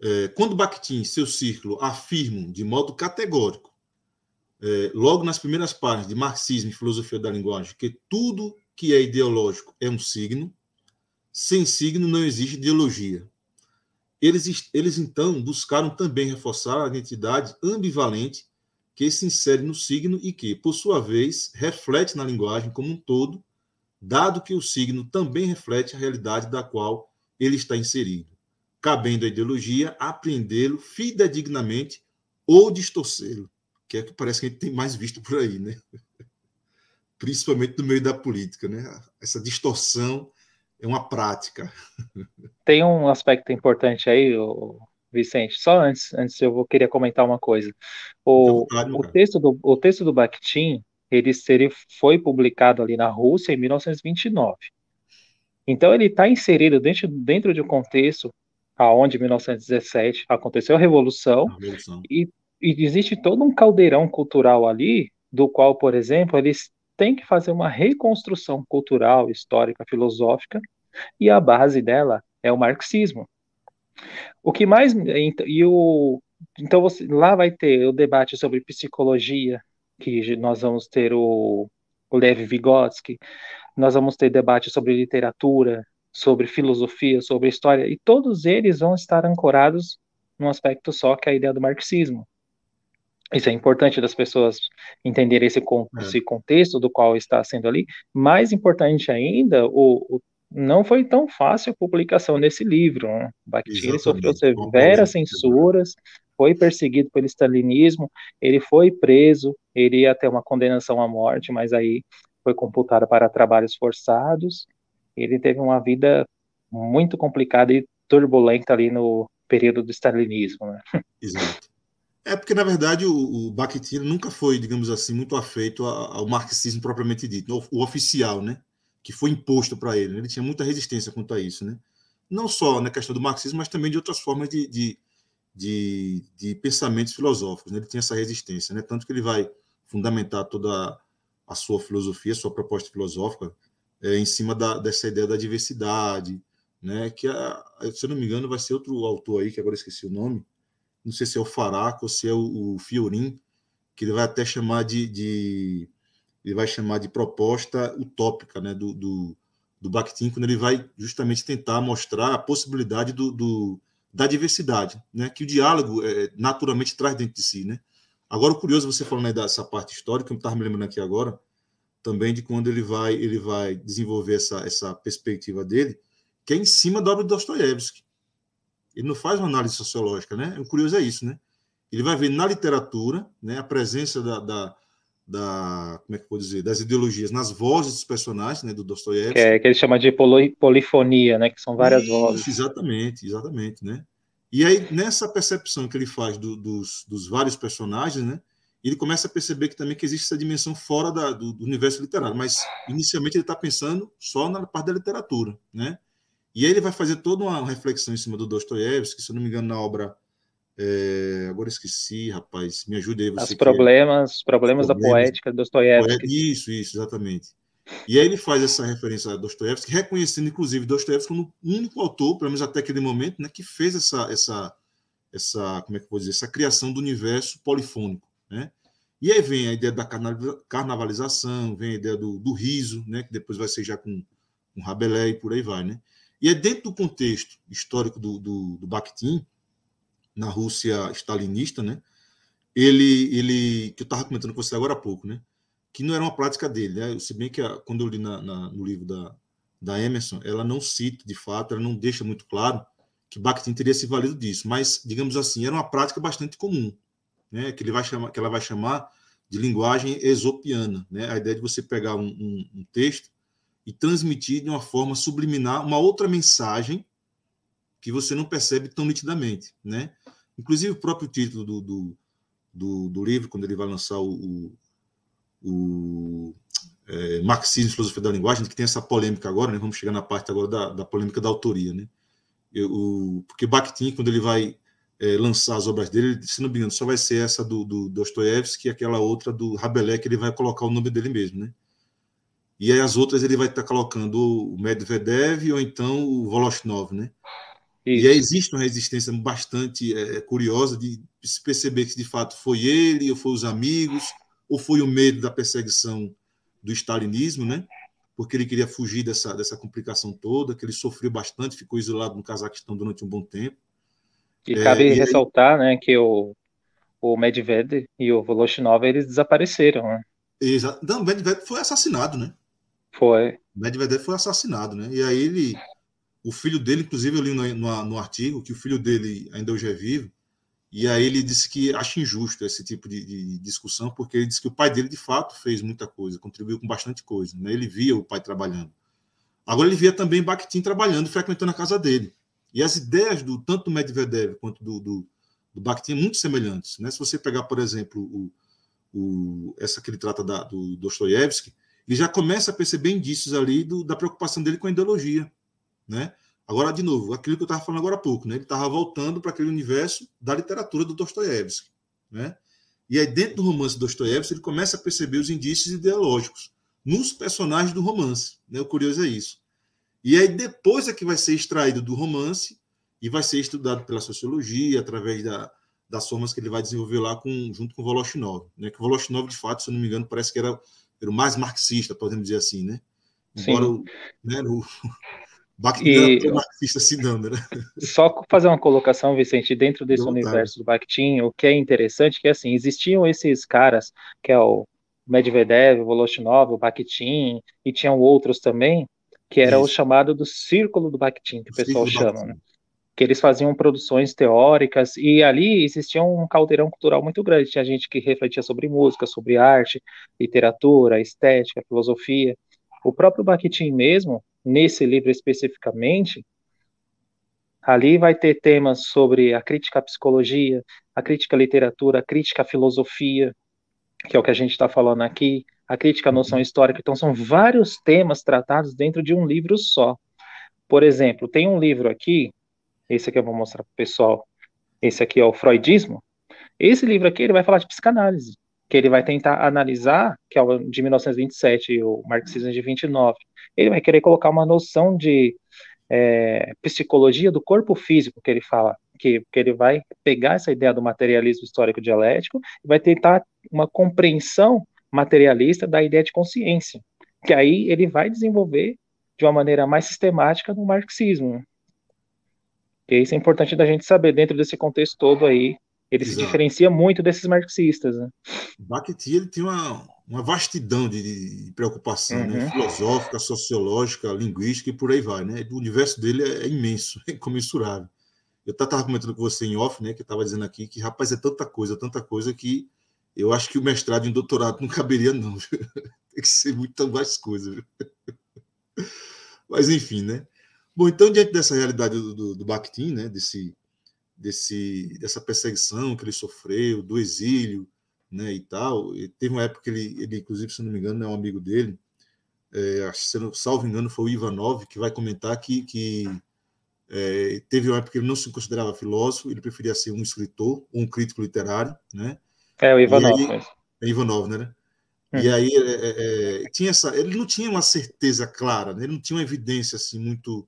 é, quando Bakhtin e seu círculo afirmam de modo categórico, é, logo nas primeiras páginas de Marxismo e Filosofia da Linguagem, que tudo que é ideológico é um signo, sem signo não existe ideologia. Eles, eles então buscaram também reforçar a identidade ambivalente que se insere no signo e que, por sua vez, reflete na linguagem como um todo dado que o signo também reflete a realidade da qual ele está inserido, cabendo à ideologia apreendê-lo fidedignamente ou distorcê-lo, que é que parece que a gente tem mais visto por aí, né? [LAUGHS] Principalmente no meio da política, né? Essa distorção é uma prática. Tem um aspecto importante aí, Vicente. Só antes, antes eu vou querer comentar uma coisa. O, o texto do o texto do Bakhtin ele, ele foi publicado ali na Rússia em 1929. Então ele está inserido dentro, dentro de um contexto aonde em 1917 aconteceu a Revolução, a Revolução. E, e existe todo um caldeirão cultural ali, do qual, por exemplo, eles têm que fazer uma reconstrução cultural, histórica, filosófica, e a base dela é o marxismo. O que mais e o então você, lá vai ter o debate sobre psicologia, que nós vamos ter o, o Lev Vygotsky, nós vamos ter debate sobre literatura, sobre filosofia, sobre história, e todos eles vão estar ancorados num aspecto só, que é a ideia do marxismo. Isso é importante das pessoas entenderem esse, é. esse contexto do qual está sendo ali. Mais importante ainda, o, o não foi tão fácil a publicação desse livro. Né? Bakhtin sofreu severas censuras, foi perseguido pelo stalinismo, ele foi preso, ele ia ter uma condenação à morte, mas aí foi computado para trabalhos forçados. Ele teve uma vida muito complicada e turbulenta ali no período do stalinismo. Né? Exato. É porque, na verdade, o, o Bakhtin nunca foi, digamos assim, muito afeito ao marxismo propriamente dito, o oficial, né? Que foi imposto para ele. Né? Ele tinha muita resistência quanto a isso, né? Não só na questão do marxismo, mas também de outras formas de, de, de, de pensamentos filosóficos. Né? Ele tinha essa resistência, né? Tanto que ele vai fundamentar toda a, sua filosofia, a sua proposta filosófica, é, em cima da, dessa ideia da diversidade, né? Que, a, se eu não me engano, vai ser outro autor aí, que agora esqueci o nome, não sei se é o Faraco ou se é o, o Fiorin, que ele vai até chamar de, de, ele vai chamar de proposta utópica né, do, do, do Bakhtin, quando ele vai justamente tentar mostrar a possibilidade do, do da diversidade, né, que o diálogo é, naturalmente traz dentro de si. Né? Agora, curioso, você falando aí dessa parte histórica, eu estava me lembrando aqui agora, também de quando ele vai ele vai desenvolver essa, essa perspectiva dele, que é em cima da obra de Dostoiévski. Ele não faz uma análise sociológica, né? O curioso é isso, né? Ele vai ver na literatura, né, a presença da, da, da como é que eu vou dizer, das ideologias nas vozes dos personagens, né, do Dostoiévski. É, que ele chama de polifonia, né, que são várias isso, vozes. Exatamente, exatamente, né? E aí nessa percepção que ele faz do, dos, dos vários personagens, né, ele começa a perceber que também que existe essa dimensão fora da, do, do universo literário, mas inicialmente ele está pensando só na parte da literatura, né? E aí ele vai fazer toda uma reflexão em cima do Dostoiévski, se eu não me engano, na obra. É... agora esqueci, rapaz, me ajude aí. Você Os problemas, os problemas, problemas da poética Dostoiévski. Isso, isso, exatamente. E aí ele faz essa referência a Dostoiévski, reconhecendo, inclusive, Dostoiévski como o único autor, pelo menos até aquele momento, né, que fez essa, essa, essa, como é que eu vou dizer, essa criação do universo polifônico, né? E aí vem a ideia da carnavalização, vem a ideia do, do riso, né, que depois vai ser já com, com Rabelais e por aí vai, né? E é dentro do contexto histórico do, do, do Bakhtin, na Rússia stalinista, né? Ele, ele que eu estava comentando com você agora há pouco, né? Que não era uma prática dele, né? Se bem que a, quando eu li na, na, no livro da, da Emerson, ela não cita de fato, ela não deixa muito claro que Bakhtin teria se valido disso, mas digamos assim, era uma prática bastante comum, né? Que ele vai chamar, que ela vai chamar de linguagem esopiana, né? A ideia de você pegar um, um, um texto e transmitir de uma forma subliminar uma outra mensagem que você não percebe tão nitidamente, né? Inclusive o próprio título do, do, do, do livro, quando ele vai lançar o, o, o é, Marxismo e Filosofia da Linguagem, que tem essa polêmica agora, né? Vamos chegar na parte agora da, da polêmica da autoria, né? Eu, o, porque Bakhtin, quando ele vai é, lançar as obras dele, se não me engano, só vai ser essa do, do Dostoiévski e aquela outra do Rabelais, que ele vai colocar o nome dele mesmo, né? E aí as outras ele vai estar colocando o Medvedev ou então o Voloshnov, né? Isso. E aí existe uma resistência bastante é, curiosa de se perceber que de fato foi ele, ou foi os amigos, ou foi o medo da perseguição do stalinismo, né? Porque ele queria fugir dessa, dessa complicação toda, que ele sofreu bastante, ficou isolado no Cazaquistão durante um bom tempo. E é, cabe e ressaltar, aí... né, que o, o Medvedev e o Voloshinov eles desapareceram, né? Exato. Não, o Medvedev foi assassinado, né? Foi. Medvedev foi assassinado, né? E aí ele, o filho dele, inclusive eu li no, no, no, artigo que o filho dele ainda hoje é vivo, e aí ele disse que acha injusto esse tipo de, de, discussão, porque ele disse que o pai dele de fato fez muita coisa, contribuiu com bastante coisa, né? Ele via o pai trabalhando. Agora ele via também Bakhtin trabalhando, frequentando a casa dele. E as ideias do tanto do Medvedev quanto do, do, do Bakhtin muito semelhantes, né? Se você pegar, por exemplo, o, o, essa que ele trata da, do Dostoiévski, ele já começa a perceber indícios ali do, da preocupação dele com a ideologia, né? Agora, de novo, aquilo que eu estava falando agora há pouco, né? Ele estava voltando para aquele universo da literatura do Dostoiévski, né? E aí, dentro do romance Dostoiévski, ele começa a perceber os indícios ideológicos nos personagens do romance, né? O curioso é isso. E aí, depois é que vai ser extraído do romance e vai ser estudado pela sociologia, através da, das formas que ele vai desenvolver lá com, junto com Voloshinov, né? Que Voloshinov, de fato, se eu não me engano, parece que era, era o mais marxista, podemos dizer assim, né? Embora Sim. o, né, o, [LAUGHS] Bakhtin e... marxista se dando, né? [LAUGHS] Só fazer uma colocação, Vicente, dentro desse universo do Bakhtin, o que é interessante é que, assim, existiam esses caras, que é o Medvedev, o Voloshinov, o Bakhtin, e tinham outros também, que era Isso. o chamado do Círculo do Bakhtin, que o, o pessoal chama, né? Que eles faziam produções teóricas, e ali existia um caldeirão cultural muito grande, tinha gente que refletia sobre música, sobre arte, literatura, estética, filosofia, o próprio Bakhtin mesmo, nesse livro especificamente, ali vai ter temas sobre a crítica à psicologia, a crítica à literatura, a crítica à filosofia, que é o que a gente está falando aqui, a crítica à noção uhum. histórica. Então, são vários temas tratados dentro de um livro só. Por exemplo, tem um livro aqui, esse aqui eu vou mostrar para o pessoal, esse aqui é o Freudismo. Esse livro aqui ele vai falar de psicanálise que ele vai tentar analisar, que é o de 1927 e o marxismo de 29. Ele vai querer colocar uma noção de é, psicologia do corpo físico, que ele fala, que, que ele vai pegar essa ideia do materialismo histórico dialético e vai tentar uma compreensão materialista da ideia de consciência, que aí ele vai desenvolver de uma maneira mais sistemática no marxismo. E isso é importante da gente saber dentro desse contexto todo aí ele Exato. se diferencia muito desses marxistas. Né? Bakhtin ele tem uma, uma vastidão de, de preocupação né? uhum. né? filosófica, sociológica, linguística e por aí vai. Né? O universo dele é, é imenso, [LAUGHS] é incomensurável. Eu estava comentando com você em off, né, que estava dizendo aqui que, rapaz, é tanta coisa, tanta coisa que eu acho que o mestrado em doutorado não caberia, não. [LAUGHS] Tem que ser muito mais coisas. [LAUGHS] Mas, enfim, né? Bom, então, diante dessa realidade do, do, do Bakhtin, né, desse, desse, dessa perseguição que ele sofreu, do exílio, né, e tal. E teve uma época que ele, ele, inclusive, se não me engano, é um amigo dele, é, se não, salvo engano, foi o Ivanov, que vai comentar que, que é, teve uma época que ele não se considerava filósofo, ele preferia ser um escritor, um crítico literário, né? É, o Ivanov. Aí, é Ivanov, né? Hum. E aí é, é, é, tinha essa, ele não tinha uma certeza clara, né? ele não tinha uma evidência assim muito,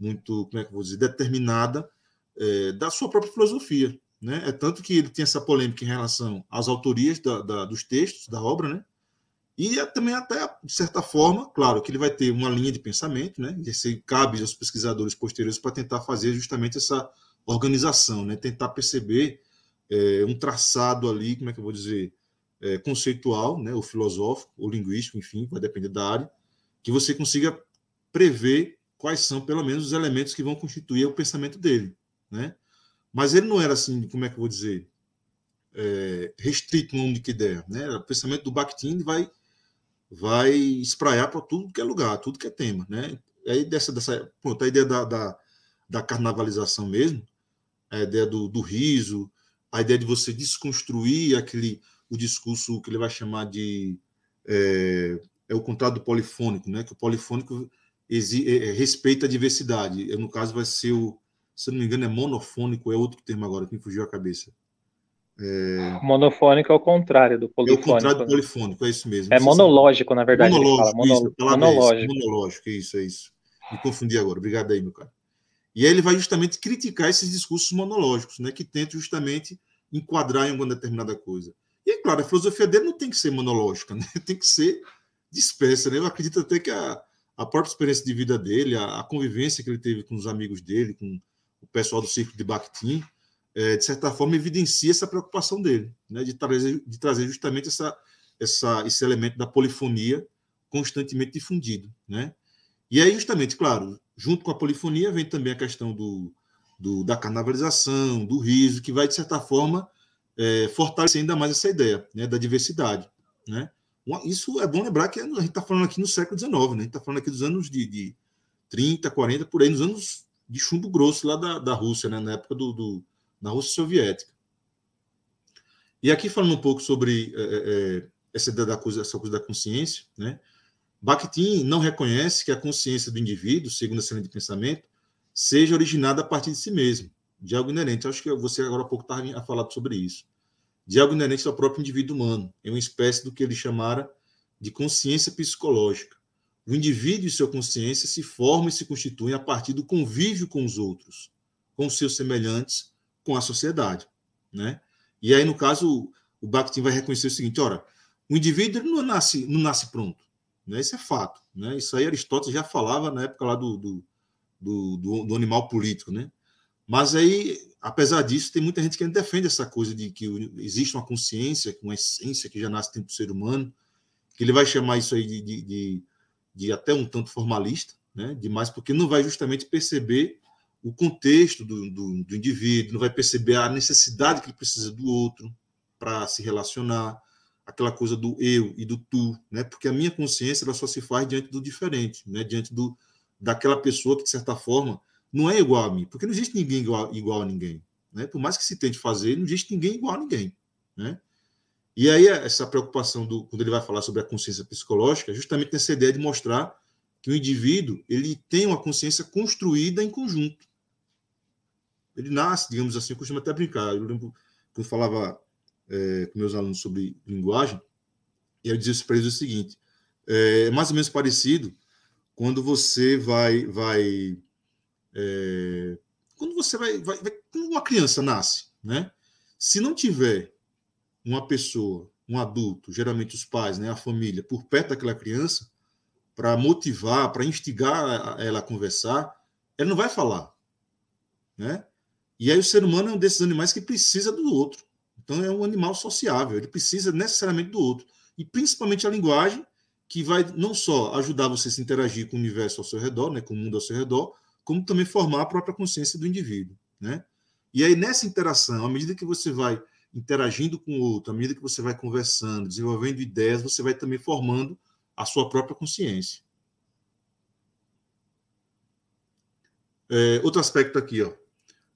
muito, como é que vou dizer, determinada é, da sua própria filosofia. Né? É tanto que ele tem essa polêmica em relação às autorias da, da, dos textos da obra, né? E é também até, de certa forma, claro, que ele vai ter uma linha de pensamento, né? E cabe aos pesquisadores posteriores para tentar fazer justamente essa organização, né? Tentar perceber é, um traçado ali, como é que eu vou dizer, é, conceitual, né? Ou filosófico, ou linguístico, enfim, vai depender da área, que você consiga prever quais são, pelo menos, os elementos que vão constituir o pensamento dele né? Mas ele não era assim, como é que eu vou dizer, é, restrito numa única ideia, né? O pensamento do Bakhtin vai vai espraiar para tudo que é lugar, tudo que é tema, né? E aí dessa dessa, pronto, a ideia da, da, da carnavalização mesmo, a ideia do, do riso, a ideia de você desconstruir aquele o discurso que ele vai chamar de é, é o contrário do polifônico, né? Que o polifônico respeita a diversidade. No caso vai ser o se não me engano, é monofônico, é outro termo agora que me fugiu a cabeça. É... Monofônico é o contrário do polifônico. É o contrário do né? polifônico, é isso mesmo. É monológico, na verdade. Monológico, Mono... isso, monológico. É monológico, é isso, é isso. Me confundi agora, obrigado aí, meu cara. E aí ele vai justamente criticar esses discursos monológicos, né, que tentam justamente enquadrar em alguma determinada coisa. E é claro, a filosofia dele não tem que ser monológica, [LAUGHS] né? tem que ser dispersa. Né? Eu acredito até que a, a própria experiência de vida dele, a, a convivência que ele teve com os amigos dele, com o pessoal do Círculo de Bakhtin, é, de certa forma, evidencia essa preocupação dele, né, de, trazer, de trazer justamente essa, essa, esse elemento da polifonia constantemente difundido. Né? E aí, justamente, claro, junto com a polifonia vem também a questão do, do da carnavalização, do riso, que vai, de certa forma, é, fortalecer ainda mais essa ideia né, da diversidade. Né? Isso é bom lembrar que a gente está falando aqui no século XIX, né? a gente está falando aqui dos anos de, de 30, 40, por aí, nos anos de chumbo grosso lá da, da Rússia, né, na época do, do, da Rússia Soviética. E aqui falando um pouco sobre é, é, essa, da coisa, essa coisa da consciência, né? Bakhtin não reconhece que a consciência do indivíduo, segundo essa linha de pensamento, seja originada a partir de si mesmo, de algo inerente. Acho que você agora há pouco estava falando sobre isso. De algo inerente ao próprio indivíduo humano, em uma espécie do que ele chamara de consciência psicológica. O indivíduo e sua consciência se formam e se constituem a partir do convívio com os outros, com seus semelhantes, com a sociedade, né? E aí, no caso, o Bakhtin vai reconhecer o seguinte: ora, o indivíduo não nasce, não nasce pronto. Né? Isso é fato. Né? Isso aí Aristóteles já falava na época lá do, do, do, do, animal político. Né? Mas aí, apesar disso, tem muita gente que defende essa coisa de que existe uma consciência, uma essência que já nasce dentro do ser humano, que ele vai chamar isso aí de, de, de, de até um tanto formalista, né? demais, porque não vai justamente perceber o contexto do, do, do, indivíduo, não vai perceber a necessidade que ele precisa do outro para se relacionar, aquela coisa do eu e do tu, né? Porque a minha consciência ela só se faz diante do diferente, né? Diante do daquela pessoa que de certa forma não é igual a mim, porque não existe ninguém igual, igual a ninguém, né? Por mais que se tente fazer, não existe ninguém igual a ninguém, né? E aí essa preocupação do quando ele vai falar sobre a consciência psicológica, é justamente nessa ideia de mostrar que o indivíduo ele tem uma consciência construída em conjunto. Ele nasce, digamos assim, eu costumo até brincar. Eu lembro quando falava é, com meus alunos sobre linguagem, e eu dizia para eles o seguinte: é, é mais ou menos parecido quando você vai. vai é, quando você vai, vai, vai. Quando uma criança nasce, né? Se não tiver uma pessoa, um adulto, geralmente os pais, né, a família, por perto daquela criança, para motivar, para instigar ela a conversar, ela não vai falar, né? E aí o ser humano é um desses animais que precisa do outro. Então é um animal sociável, ele precisa necessariamente do outro. E principalmente a linguagem, que vai não só ajudar você a se interagir com o universo ao seu redor, né, com o mundo ao seu redor, como também formar a própria consciência do indivíduo. Né? E aí, nessa interação, à medida que você vai interagindo com o outro, à medida que você vai conversando, desenvolvendo ideias, você vai também formando a sua própria consciência. É, outro aspecto aqui, ó.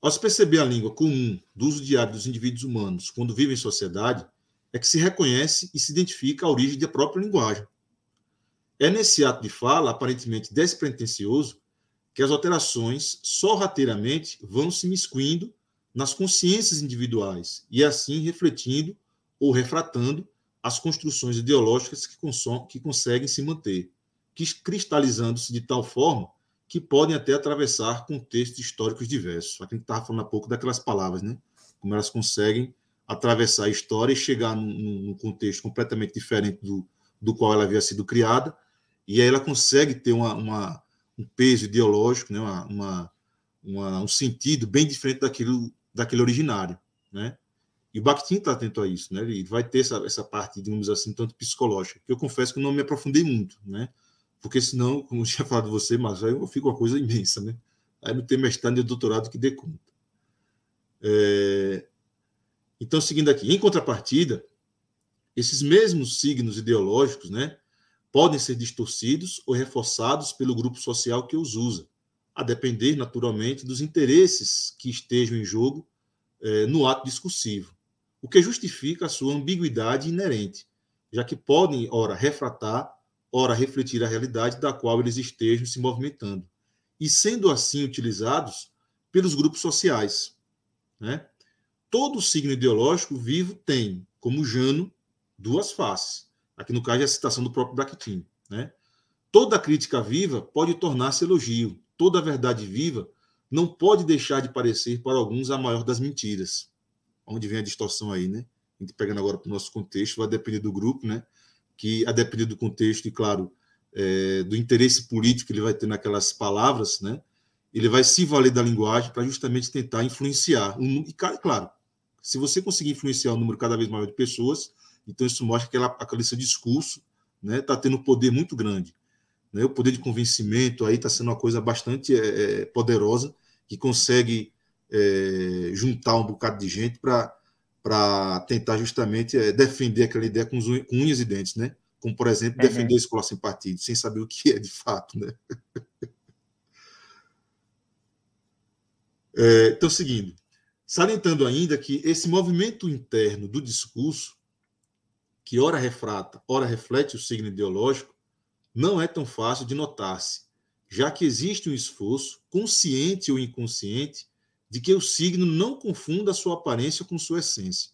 Ao se perceber a língua comum do uso diário dos indivíduos humanos quando vivem em sociedade, é que se reconhece e se identifica a origem da própria linguagem. É nesse ato de fala, aparentemente despretensioso, que as alterações sorrateiramente vão se miscuindo nas consciências individuais e assim refletindo ou refratando as construções ideológicas que, que conseguem se manter, cristalizando-se de tal forma que podem até atravessar contextos históricos diversos. Aqui a gente estava falando há pouco daquelas palavras, né? Como elas conseguem atravessar a história e chegar num, num contexto completamente diferente do, do qual ela havia sido criada, e aí ela consegue ter uma, uma um peso ideológico, né? Uma, uma, uma, um sentido bem diferente daquilo, daquele originário, né? E o Bakhtin está atento a isso, né? Ele vai ter essa, essa parte, digamos assim, tanto psicológica, que eu confesso que eu não me aprofundei muito, né? porque senão, como eu tinha falado você, mas aí fica uma coisa imensa, né? Aí não tem mestrado e doutorado que dê conta. É... Então, seguindo aqui, em contrapartida, esses mesmos signos ideológicos, né, podem ser distorcidos ou reforçados pelo grupo social que os usa, a depender, naturalmente, dos interesses que estejam em jogo é, no ato discursivo, o que justifica a sua ambiguidade inerente, já que podem, ora, refratar ora refletir a realidade da qual eles estejam se movimentando, e sendo assim utilizados pelos grupos sociais. Né? Todo signo ideológico vivo tem, como Jano, duas faces. Aqui no caso é a citação do próprio Bakhtin. Né? Toda crítica viva pode tornar-se elogio, toda verdade viva não pode deixar de parecer para alguns a maior das mentiras. Onde vem a distorção aí, né? A gente pegando agora para o nosso contexto, vai depender do grupo, né? que, a depender do contexto e, claro, é, do interesse político que ele vai ter naquelas palavras, né, ele vai se valer da linguagem para justamente tentar influenciar. E, claro, se você conseguir influenciar um número cada vez maior de pessoas, então isso mostra que aquela, aquele seu discurso está né, tá tendo um poder muito grande. Né? O poder de convencimento aí está sendo uma coisa bastante é, é, poderosa, que consegue é, juntar um bocado de gente para tentar justamente é, defender aquela ideia com, com, unhas e dentes, né? Como, por exemplo, uhum. defender a escola sem partido, sem saber o que é de fato, né? [LAUGHS] é, então, seguindo. Salientando ainda que esse movimento interno do discurso, que ora refrata, ora reflete o signo ideológico, não é tão fácil de notar-se, já que existe um esforço, consciente ou inconsciente, de que o signo não confunda sua aparência com sua essência.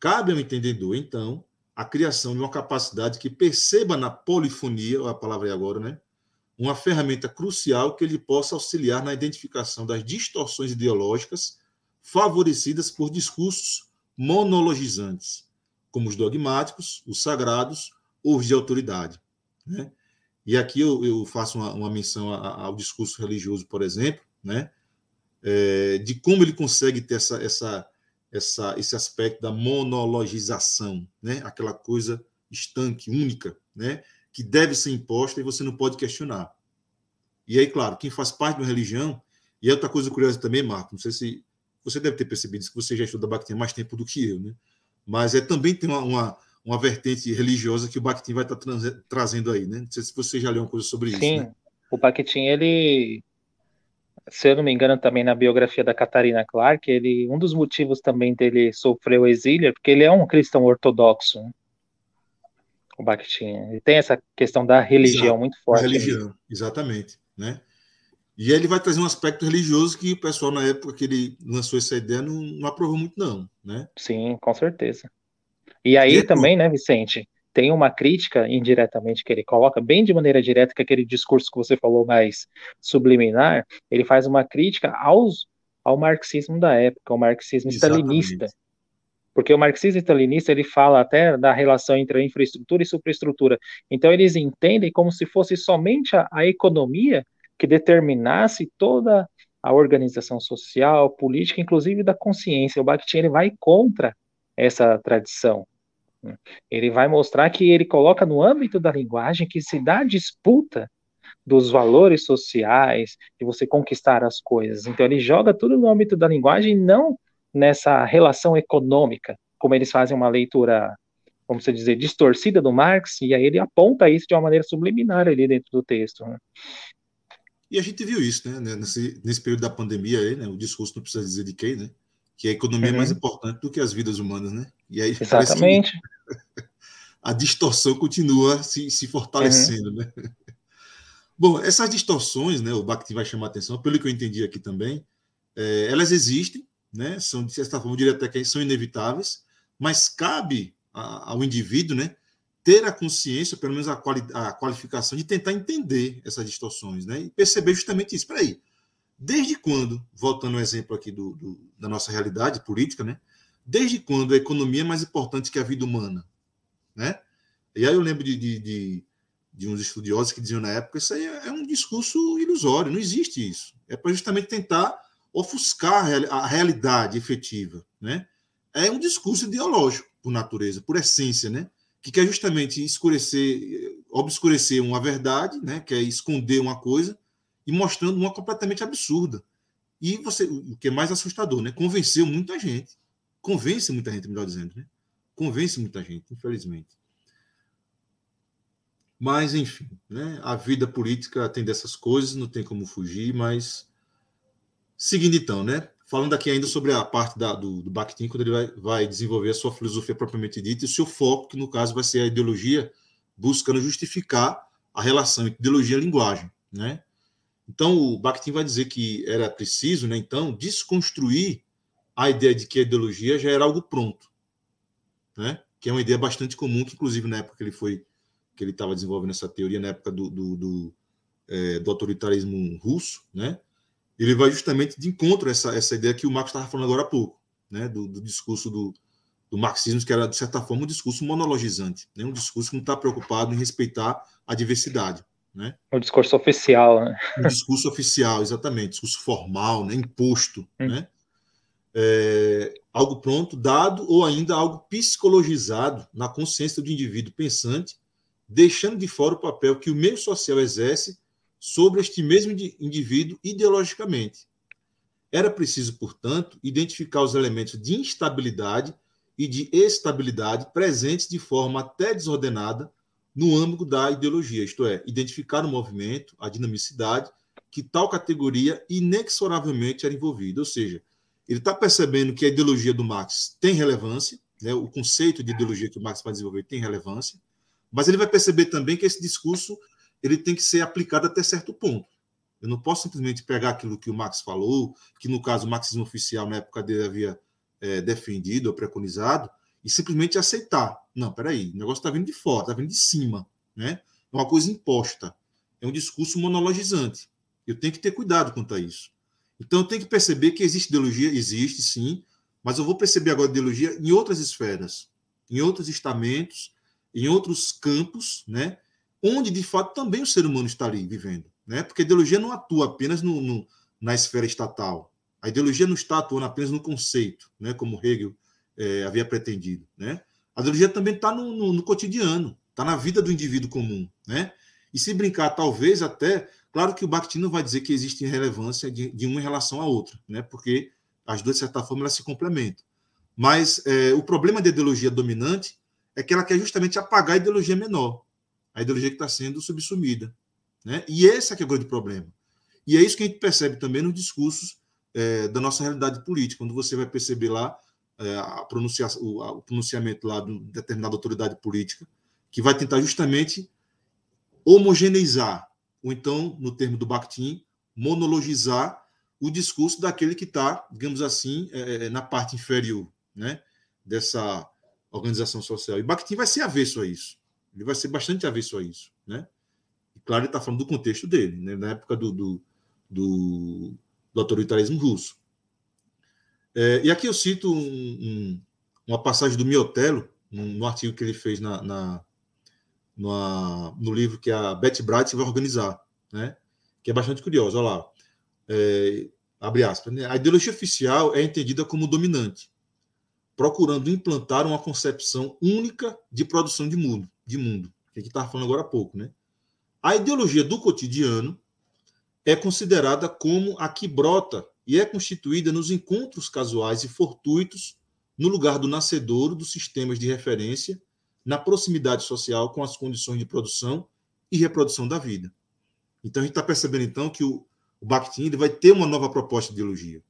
Cabe ao entendedor, então, a criação de uma capacidade que perceba na polifonia, a palavra é agora, né? Uma ferramenta crucial que ele possa auxiliar na identificação das distorções ideológicas favorecidas por discursos monologizantes, como os dogmáticos, os sagrados ou os de autoridade. Né? E aqui eu, eu faço uma, uma menção ao discurso religioso, por exemplo, né? É, de como ele consegue ter essa, essa, essa, esse aspecto da monologização, né? aquela coisa estanque, única, né? que deve ser imposta e você não pode questionar. E aí, claro, quem faz parte de uma religião, e é outra coisa curiosa também, Marco, não sei se você deve ter percebido que você já estuda Bakhtin há mais tempo do que eu, né? Mas é também tem uma, uma uma vertente religiosa que o Bakhtin vai estar tra trazendo aí, né? Não sei se você já leu uma coisa sobre Sim, isso. Sim, né? o Bakhtin, ele, se eu não me engano, também na biografia da Catarina Clark, ele, um dos motivos também dele sofrer o exílio é porque ele é um cristão ortodoxo, né? o Bakhtin. Ele tem essa questão da religião Exato, muito forte. religião, exatamente, né? E aí ele vai trazer um aspecto religioso que o pessoal, na época que ele lançou essa ideia, não, não aprovou muito, não. Né? Sim, com certeza. E aí e também, né, Vicente, tem uma crítica indiretamente que ele coloca, bem de maneira direta, que aquele discurso que você falou mais subliminar, ele faz uma crítica aos, ao marxismo da época, ao marxismo stalinista. Porque o marxismo stalinista ele fala até da relação entre a infraestrutura e superestrutura. Então eles entendem como se fosse somente a, a economia que determinasse toda a organização social, política, inclusive da consciência. O Bakhtin ele vai contra essa tradição. Ele vai mostrar que ele coloca no âmbito da linguagem que se dá disputa dos valores sociais, de você conquistar as coisas. Então ele joga tudo no âmbito da linguagem, não nessa relação econômica, como eles fazem uma leitura, vamos dizer, distorcida do Marx, e aí ele aponta isso de uma maneira subliminar ali dentro do texto. Né? E a gente viu isso, né, nesse, nesse período da pandemia aí, né, o discurso não precisa dizer de quem, né, que a economia uhum. é mais uhum. importante do que as vidas humanas, né? E aí Exatamente. [LAUGHS] a distorção continua se, se fortalecendo, uhum. né? Bom, essas distorções, né, o Bakhtin vai chamar a atenção, pelo que eu entendi aqui também, é, elas existem, né, são, de certa forma, eu diria até que são inevitáveis, mas cabe a, ao indivíduo, né, ter a consciência, pelo menos a, quali, a qualificação de tentar entender essas distorções, né, e perceber justamente isso. Espera aí, Desde quando, voltando ao exemplo aqui do, do, da nossa realidade política, né? Desde quando a economia é mais importante que a vida humana, né? E aí eu lembro de, de, de, de uns estudiosos que diziam na época isso aí é, é um discurso ilusório, não existe isso. É para justamente tentar ofuscar a realidade efetiva, né? É um discurso ideológico por natureza, por essência, né? Que quer justamente escurecer, obscurecer uma verdade, né? Quer esconder uma coisa e mostrando uma completamente absurda. E você, o que é mais assustador, né? Convenceu muita gente. Convence muita gente, melhor dizendo, né? Convence muita gente, infelizmente. Mas, enfim, né? a vida política tem dessas coisas, não tem como fugir, mas. Seguindo então, né? Falando aqui ainda sobre a parte da, do, do Bakhtin, quando ele vai, vai desenvolver a sua filosofia propriamente dita, e o seu foco, que no caso vai ser a ideologia, buscando justificar a relação entre ideologia e linguagem, né? Então, o Bakhtin vai dizer que era preciso, né, então, desconstruir a ideia de que a ideologia já era algo pronto, né? que é uma ideia bastante comum, que inclusive na época que ele foi, que ele estava desenvolvendo essa teoria, na época do, do, do, é, do autoritarismo russo, né? Ele vai justamente de encontro a essa, essa ideia que o Marx estava falando agora há pouco, né? do, do discurso do, do marxismo, que era, de certa forma, um discurso monologizante, né? um discurso que não está preocupado em respeitar a diversidade. Né? O discurso oficial, né? O discurso oficial, exatamente, discurso formal, né? imposto, hum. né? É, algo pronto, dado ou ainda algo psicologizado na consciência do indivíduo pensante, deixando de fora o papel que o meio social exerce sobre este mesmo indivíduo ideologicamente. Era preciso, portanto, identificar os elementos de instabilidade e de estabilidade presentes de forma até desordenada no âmbito da ideologia, isto é, identificar o movimento, a dinamicidade que tal categoria inexoravelmente era envolvida. Ou seja, ele está percebendo que a ideologia do Marx tem relevância, né? o conceito de ideologia que o Marx vai desenvolver tem relevância, mas ele vai perceber também que esse discurso ele tem que ser aplicado até certo ponto. Eu não posso simplesmente pegar aquilo que o Marx falou, que no caso o marxismo oficial na época dele havia é, defendido ou preconizado, e simplesmente aceitar. Não, peraí, o negócio está vindo de fora, está vindo de cima. Né? É uma coisa imposta. É um discurso monologizante. Eu tenho que ter cuidado quanto a isso. Então, eu tenho que perceber que existe ideologia, existe sim, mas eu vou perceber agora ideologia em outras esferas, em outros estamentos, em outros campos, né? Onde de fato também o ser humano está ali vivendo né? porque a ideologia não atua apenas no, no, na esfera estatal. A ideologia não está atuando apenas no conceito, né? como Hegel é, havia pretendido. Né? A ideologia também está no, no, no cotidiano, está na vida do indivíduo comum. Né? E se brincar, talvez até. Claro que o Bakhtin não vai dizer que existe relevância de, de uma em relação à outra, né? porque as duas, de certa forma, elas se complementam. Mas é, o problema da ideologia dominante é que ela quer justamente apagar a ideologia menor, a ideologia que está sendo subsumida. Né? E esse é que é o grande problema. E é isso que a gente percebe também nos discursos é, da nossa realidade política, quando você vai perceber lá é, a pronuncia, o, a, o, pronunciamento lá de determinada autoridade política, que vai tentar justamente homogeneizar, ou então, no termo do Bakhtin, monologizar o discurso daquele que está, digamos assim, é, na parte inferior né, dessa organização social. E Bakhtin vai ser avesso a isso. Ele vai ser bastante avesso a isso. Né? claro, ele está falando do contexto dele, né? na época do, do, do, do autoritarismo russo. É, e aqui eu cito um, um, uma passagem do Miotelo, no artigo que ele fez na, na, na, no livro que a Betty Bright vai organizar, né? que é bastante curioso. Olha lá. É, abre aspas. Né? A ideologia oficial é entendida como dominante, procurando implantar uma concepção única de produção de mundo, de mundo que a gente estava falando agora há pouco, né? A ideologia do cotidiano é considerada como a que brota e é constituída nos encontros casuais e fortuitos no lugar do nascedouro dos sistemas de referência, na proximidade social com as condições de produção e reprodução da vida. Então a gente está percebendo então que o, o Bakhtin ele vai ter uma nova proposta de ideologia.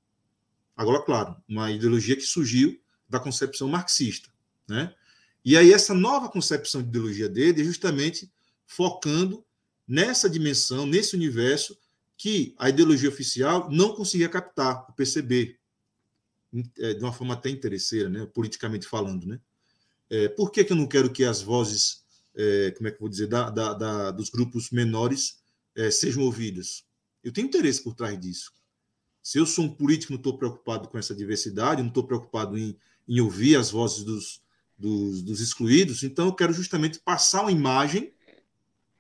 Agora, claro, uma ideologia que surgiu da concepção marxista, né? E aí essa nova concepção de ideologia dele é justamente focando nessa dimensão, nesse universo que a ideologia oficial não conseguia captar, perceber, é, de uma forma até interesseira, né, politicamente falando. Né? É, por que, que eu não quero que as vozes, é, como é que vou dizer, da, da, da dos grupos menores é, sejam ouvidas? Eu tenho interesse por trás disso. Se eu sou um político, não estou preocupado com essa diversidade, não estou preocupado em, em ouvir as vozes dos, dos, dos excluídos, então eu quero justamente passar uma imagem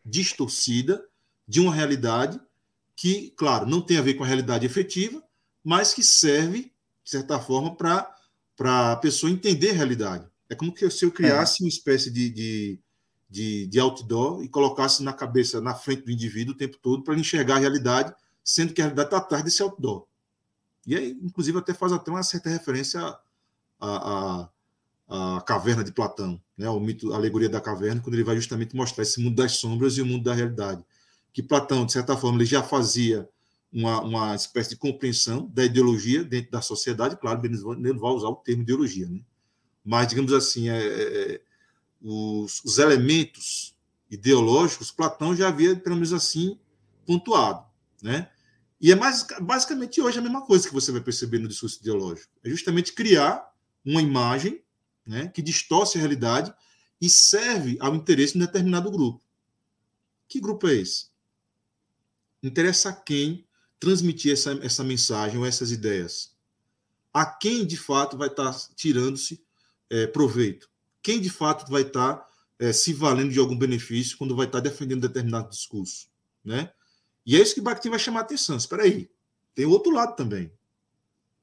distorcida de uma realidade que, claro, não tem a ver com a realidade efetiva, mas que serve, de certa forma, para a pessoa entender a realidade. É como se eu criasse é. uma espécie de, de, de, de, outdoor e colocasse na cabeça, na frente do indivíduo o tempo todo para ele enxergar a realidade, sendo que a realidade está atrás desse outdoor. E aí, inclusive, até faz até uma certa referência a, a caverna de Platão, né, o mito, a alegoria da caverna, quando ele vai justamente mostrar esse mundo das sombras e o mundo da realidade. Que Platão, de certa forma, ele já fazia uma, uma espécie de compreensão da ideologia dentro da sociedade, claro, ele não vai usar o termo ideologia, né? mas, digamos assim, é, é, é, os, os elementos ideológicos, Platão já havia, pelo menos assim, pontuado. Né? E é mais, basicamente hoje a mesma coisa que você vai perceber no discurso ideológico. É justamente criar uma imagem né, que distorce a realidade e serve ao interesse de um determinado grupo. Que grupo é esse? Interessa a quem transmitir essa, essa mensagem ou essas ideias? A quem de fato vai estar tirando-se é, proveito? Quem de fato vai estar é, se valendo de algum benefício quando vai estar defendendo determinado discurso? Né? E é isso que Bakhtin vai chamar a atenção. Espera aí, tem outro lado também.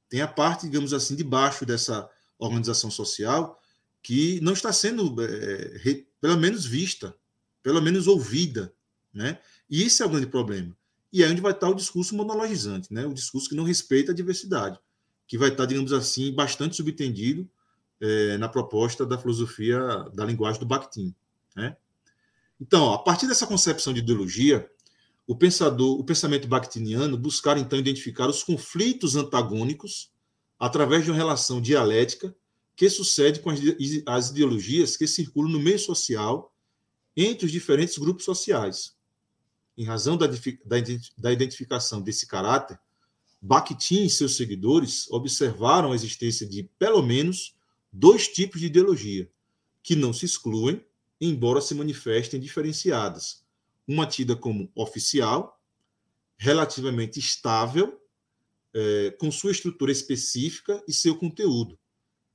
Tem a parte, digamos assim, de baixo dessa, organização social que não está sendo, é, re, pelo menos, vista, pelo menos ouvida. Né? E esse é o grande problema. E é onde vai estar o discurso monologizante, né? o discurso que não respeita a diversidade, que vai estar, digamos assim, bastante subtendido é, na proposta da filosofia da linguagem do Bakhtin. Né? Então, a partir dessa concepção de ideologia, o pensador, o pensamento bakhtiniano buscar então identificar os conflitos antagônicos através de uma relação dialética que sucede com as ideologias que circulam no meio social entre os diferentes grupos sociais. Em razão da, da identificação desse caráter, Bakhtin e seus seguidores observaram a existência de, pelo menos, dois tipos de ideologia, que não se excluem, embora se manifestem diferenciadas. Uma tida como oficial, relativamente estável, é, com sua estrutura específica e seu conteúdo.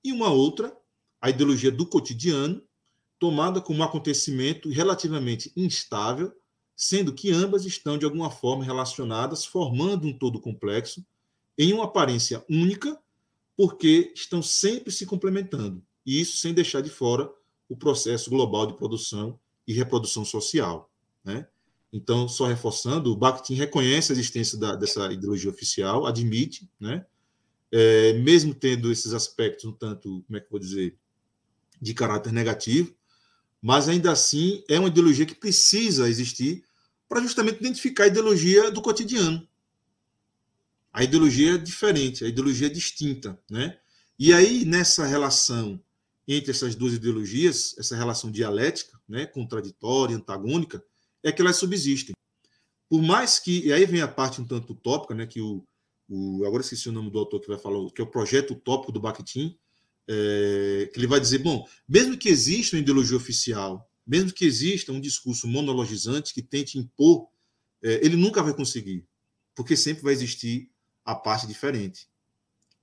E uma outra, a ideologia do cotidiano, tomada como um acontecimento relativamente instável, sendo que ambas estão de alguma forma relacionadas, formando um todo complexo, em uma aparência única, porque estão sempre se complementando, e isso sem deixar de fora o processo global de produção e reprodução social. Né? Então, só reforçando, o Bakhtin reconhece a existência da, dessa ideologia oficial, admite, né? É, mesmo tendo esses aspectos um tanto, como é que vou dizer, de caráter negativo, mas ainda assim é uma ideologia que precisa existir para justamente identificar a ideologia do cotidiano. A ideologia é diferente, a ideologia é distinta, né? E aí nessa relação entre essas duas ideologias, essa relação dialética, né, contraditória, antagônica, é que elas subsistem. Por mais que, e aí vem a parte um tanto utópica, né, que o, o agora esqueci o nome do autor que vai falar, que é o projeto utópico do Bakhtin, é, que ele vai dizer, bom, mesmo que exista uma ideologia oficial, mesmo que exista um discurso monologizante que tente impor, é, ele nunca vai conseguir, porque sempre vai existir a parte diferente,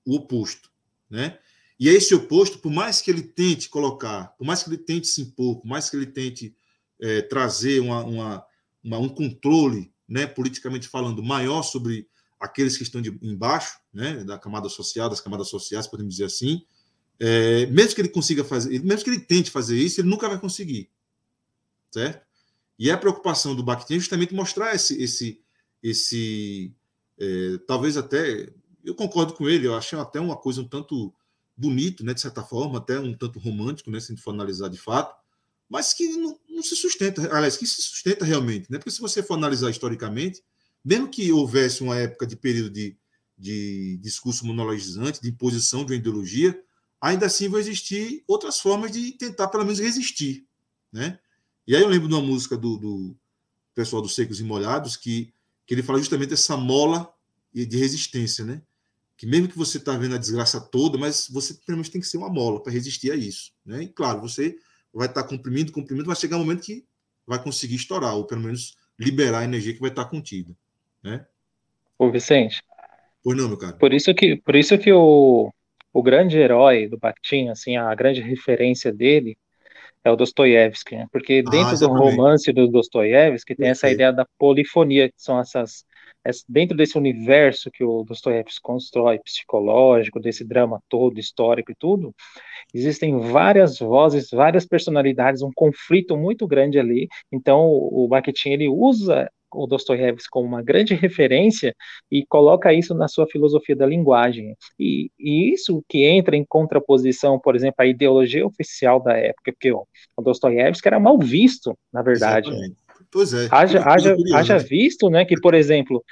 o oposto, né? E é esse oposto, por mais que ele tente colocar, por mais que ele tente se impor, por mais que ele tente é, trazer uma, uma, uma, um controle, né, politicamente falando, maior sobre aqueles que estão de, embaixo, né, da camada social, das camadas sociais, podemos dizer assim, é, mesmo que ele consiga fazer, mesmo que ele tente fazer isso, ele nunca vai conseguir, certo? E a preocupação do Bakhtin é justamente mostrar esse, esse, esse é, talvez até, eu concordo com ele, eu achei até uma coisa um tanto bonito, né, de certa forma, até um tanto romântico, né, se a gente for analisar de fato, mas que não, não, se sustenta, aliás, que se sustenta realmente, né? Porque se você for analisar historicamente, mesmo que houvesse uma época de período de, de discurso monologizante, de imposição de uma ideologia, ainda assim vão existir outras formas de tentar, pelo menos, resistir, né? E aí eu lembro de uma música do, do pessoal dos Secos e Molhados que, que ele fala justamente dessa mola de resistência, né? que mesmo que você está vendo a desgraça toda, mas você pelo menos tem que ser uma mola para resistir a isso. Né? E claro, você vai estar tá comprimindo, comprimindo, vai chegar um momento que vai conseguir estourar, ou pelo menos liberar a energia que vai estar tá contida. Né? Ô Vicente. Pois não, meu cara. Por isso que, por isso que o, o grande herói do Bakhtin, assim, a grande referência dele é o Dostoiévski, né? porque ah, dentro ah, do romance do Dostoiévski tem essa ideia da polifonia, que são essas dentro desse universo que o Dostoiévski constrói, psicológico, desse drama todo, histórico e tudo, existem várias vozes, várias personalidades, um conflito muito grande ali. Então, o Bakhtin ele usa o Dostoiévski como uma grande referência e coloca isso na sua filosofia da linguagem. E, e, isso que entra em contraposição, por exemplo, à ideologia oficial da época, porque o Dostoiévski era mal visto, na verdade. Exatamente. Pois é. Haja, haja, haja visto, né, que, por exemplo,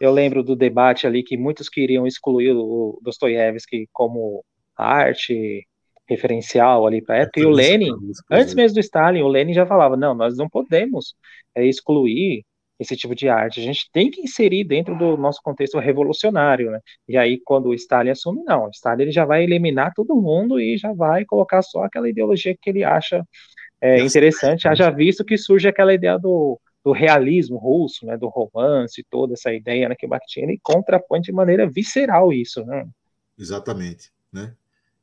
eu lembro do debate ali que muitos queriam excluir o Dostoiévski como arte referencial ali para a época, e o Lenin, antes mesmo do Stalin, o Lenin já falava, não, nós não podemos é, excluir esse tipo de arte, a gente tem que inserir dentro do nosso contexto revolucionário, né? E aí, quando o Stalin assume, não, o Stalin ele já vai eliminar todo mundo e já vai colocar só aquela ideologia que ele acha é interessante, haja visto que surge aquela ideia do, do realismo russo, né, do romance, toda essa ideia né, que o Bakhtin contrapõe de maneira visceral isso, né? Exatamente, né?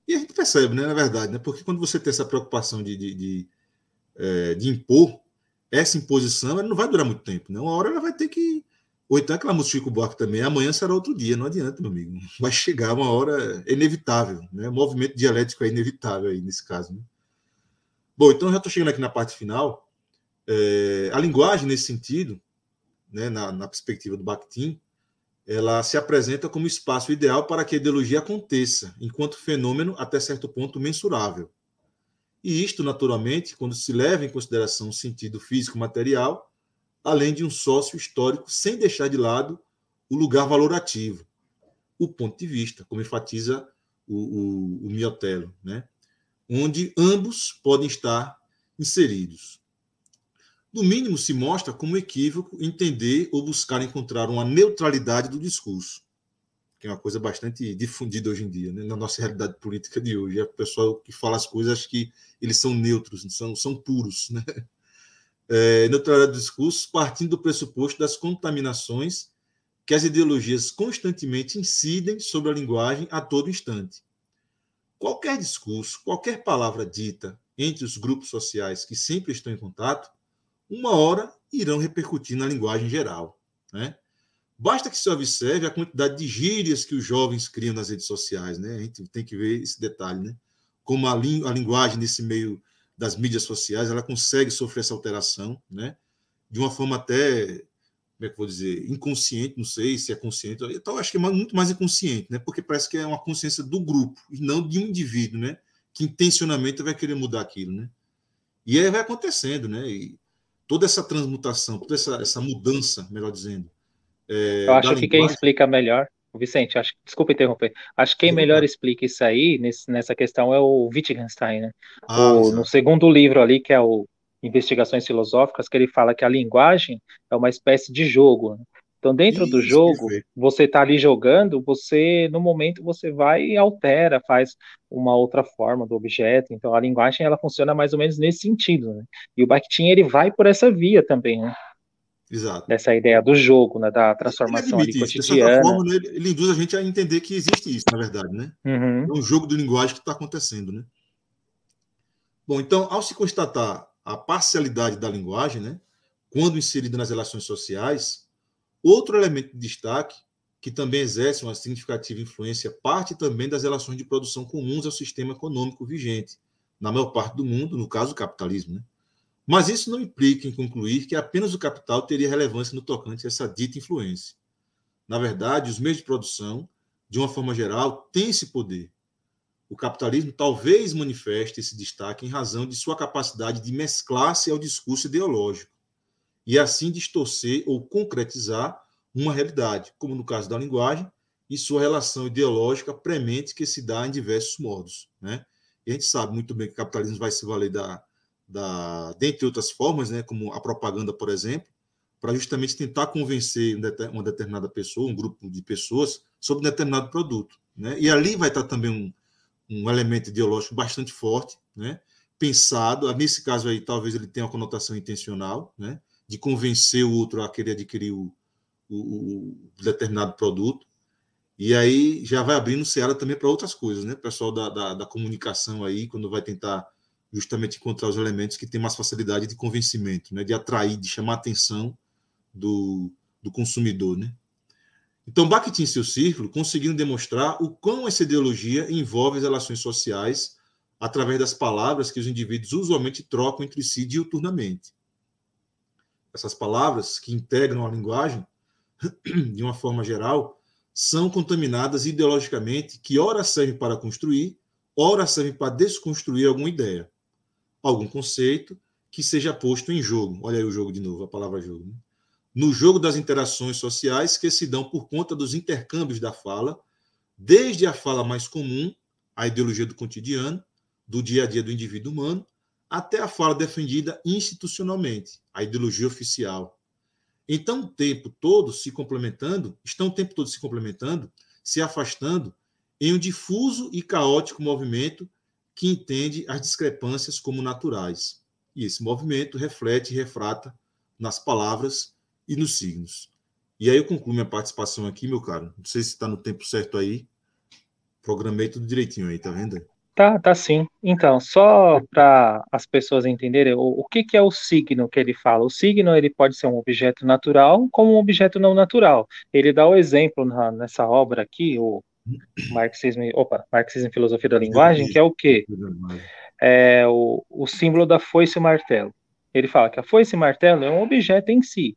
E a gente percebe, né, na verdade, né, porque quando você tem essa preocupação de, de, de, é, de impor essa imposição, ela não vai durar muito tempo, né? Uma hora ela vai ter que ou então aquela música Chico Buarque também, amanhã será outro dia, não adianta, meu amigo. [LAUGHS] Vai chegar uma hora, é inevitável, né? O movimento dialético é inevitável aí nesse caso, né? Bom, então já estou chegando aqui na parte final. É, a linguagem, nesse sentido, né, na, na, perspectiva do Bakhtin, ela se apresenta como espaço ideal para que a ideologia aconteça, enquanto fenômeno até certo ponto mensurável. E isto, naturalmente, quando se leva em consideração o sentido físico-material, além de um sócio histórico, sem deixar de lado o lugar valorativo, o ponto de vista, como enfatiza o, o, o miotelo, né? Onde ambos podem estar inseridos. No mínimo, se mostra como equívoco entender ou buscar encontrar uma neutralidade do discurso, que é uma coisa bastante difundida hoje em dia, né? na nossa realidade política de hoje. É o pessoal que fala as coisas que eles são neutros, são, são puros. Né? É, neutralidade do discurso, partindo do pressuposto das contaminações que as ideologias constantemente incidem sobre a linguagem a todo instante. Qualquer discurso, qualquer palavra dita entre os grupos sociais que sempre estão em contato, uma hora irão repercutir na linguagem geral. Né? Basta que se observe a quantidade de gírias que os jovens criam nas redes sociais. Né? A gente tem que ver esse detalhe. Né? Como a, a linguagem nesse meio das mídias sociais ela consegue sofrer essa alteração, né? de uma forma até como é que vou dizer, inconsciente, não sei se é consciente, então acho que é muito mais inconsciente, né? Porque parece que é uma consciência do grupo e não de um indivíduo, né? Que intencionalmente vai querer mudar aquilo, né? E aí vai acontecendo, né? E toda essa transmutação, toda essa, essa mudança, melhor dizendo. É, Eu acho que linguagem... quem explica melhor, Vicente, acho, desculpa interromper, acho que quem melhor explica isso aí nesse, nessa questão é o Wittgenstein, né? Ah, o, no segundo livro ali, que é o investigações filosóficas que ele fala que a linguagem é uma espécie de jogo. Né? Então, dentro Isso, do jogo, você está ali jogando, você, no momento, você vai e altera, faz uma outra forma do objeto. Então, a linguagem, ela funciona mais ou menos nesse sentido, né? E o Bakhtin, ele vai por essa via também, né? Exato. Dessa ideia do jogo, né? Da transformação ali cotidiana. Forma, né, ele induz a gente a entender que existe isso, na verdade, né? Uhum. É um jogo de linguagem que está acontecendo, né? Bom, então, ao se constatar a parcialidade da linguagem, né, quando inserida nas relações sociais, outro elemento de destaque, que também exerce uma significativa influência, parte também das relações de produção comuns ao sistema econômico vigente, na maior parte do mundo, no caso, o capitalismo. Né? Mas isso não implica em concluir que apenas o capital teria relevância no tocante a essa dita influência. Na verdade, os meios de produção, de uma forma geral, têm esse poder, o capitalismo talvez manifeste esse destaque em razão de sua capacidade de mesclar-se ao discurso ideológico e assim distorcer ou concretizar uma realidade, como no caso da linguagem e sua relação ideológica premente que se dá em diversos modos, né? E a gente sabe muito bem que o capitalismo vai se valer da, da dentre outras formas, né, como a propaganda, por exemplo, para justamente tentar convencer uma determinada pessoa, um grupo de pessoas, sobre um determinado produto, né? E ali vai estar também um um elemento ideológico bastante forte, né? pensado, nesse caso aí talvez ele tenha uma conotação intencional, né? de convencer o outro a querer adquirir o, o, o determinado produto, e aí já vai abrindo seara também para outras coisas, né? O pessoal da, da, da, comunicação aí, quando vai tentar justamente encontrar os elementos que têm mais facilidade de convencimento, né? De atrair, de chamar a atenção do, do consumidor, né? Então, Bakhtin e seu círculo conseguiram demonstrar o quão essa ideologia envolve as relações sociais através das palavras que os indivíduos usualmente trocam entre si diuturnamente. Essas palavras, que integram a linguagem, [CLEARS THROAT] de uma forma geral, são contaminadas ideologicamente, que ora servem para construir, ora servem para desconstruir alguma ideia, algum conceito que seja posto em jogo. Olha aí o jogo de novo, a palavra jogo. Né? No jogo das interações sociais que se dão por conta dos intercâmbios da fala, desde a fala mais comum, a ideologia do cotidiano, do dia a dia do indivíduo humano, até a fala defendida institucionalmente, a ideologia oficial. Então, o tempo todo se complementando, estão o tempo todo se complementando, se afastando em um difuso e caótico movimento que entende as discrepâncias como naturais. E esse movimento reflete e refrata nas palavras e nos signos. E aí eu concluo minha participação aqui, meu caro. Não sei se está no tempo certo aí. Programei tudo direitinho aí, tá vendo? Tá, tá sim. Então, só para as pessoas entenderem, o, o que, que é o signo que ele fala? O signo ele pode ser um objeto natural como um objeto não natural. Ele dá o exemplo na, nessa obra aqui, o Marxismo, opa, Marxismo e Filosofia da Linguagem, que é o quê? É o, o símbolo da foice e martelo. Ele fala que a foice e martelo é um objeto em si,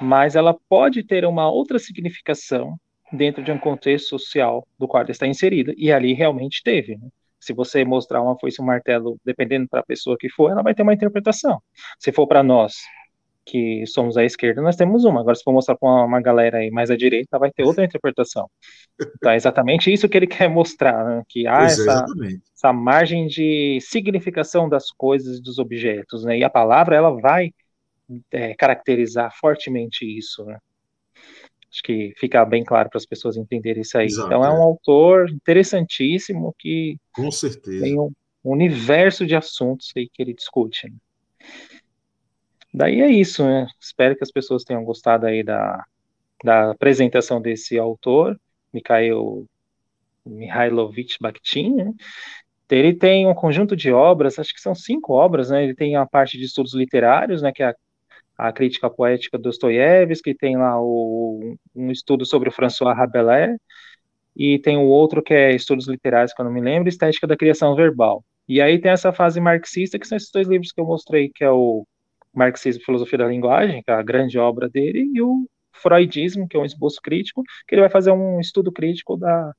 mas ela pode ter uma outra significação dentro de um contexto social do qual ela está inserida, e ali realmente teve. Né? Se você mostrar uma foice e um martelo, dependendo para a pessoa que for, ela vai ter uma interpretação. Se for para nós, que somos à esquerda, nós temos uma. Agora, se for mostrar para uma, uma, galera aí mais à direita, vai ter outra interpretação. Então, é exatamente isso que ele [LAUGHS] quer mostrar, né? que há é, essa, essa, margem de significação das coisas, dos objetos, né? E a palavra, ela vai é, caracterizar fortemente isso, né? Acho que fica bem claro para as pessoas entenderem isso aí. Exato, então, é um autor interessantíssimo que Com certeza. tem um universo de assuntos aí que ele discute. Né? Daí é isso, né? Espero que as pessoas tenham gostado aí da, da apresentação desse autor, Mikhail Mihailovich Bakhtin, né? Ele tem um conjunto de obras, acho que são cinco obras, né? Ele tem a parte de estudos literários, né? Que é a, a crítica poética Dostoiévski, tem lá o, um estudo sobre o François Rabelais, e tem o outro que é estudos literários, que eu não me lembro, estética da criação verbal. E aí tem essa fase marxista, que são esses dois livros que eu mostrei, que é o Marxismo e Filosofia da Linguagem, que é a grande obra dele, e o Freudismo, que é um esboço crítico, que ele vai fazer um estudo crítico da,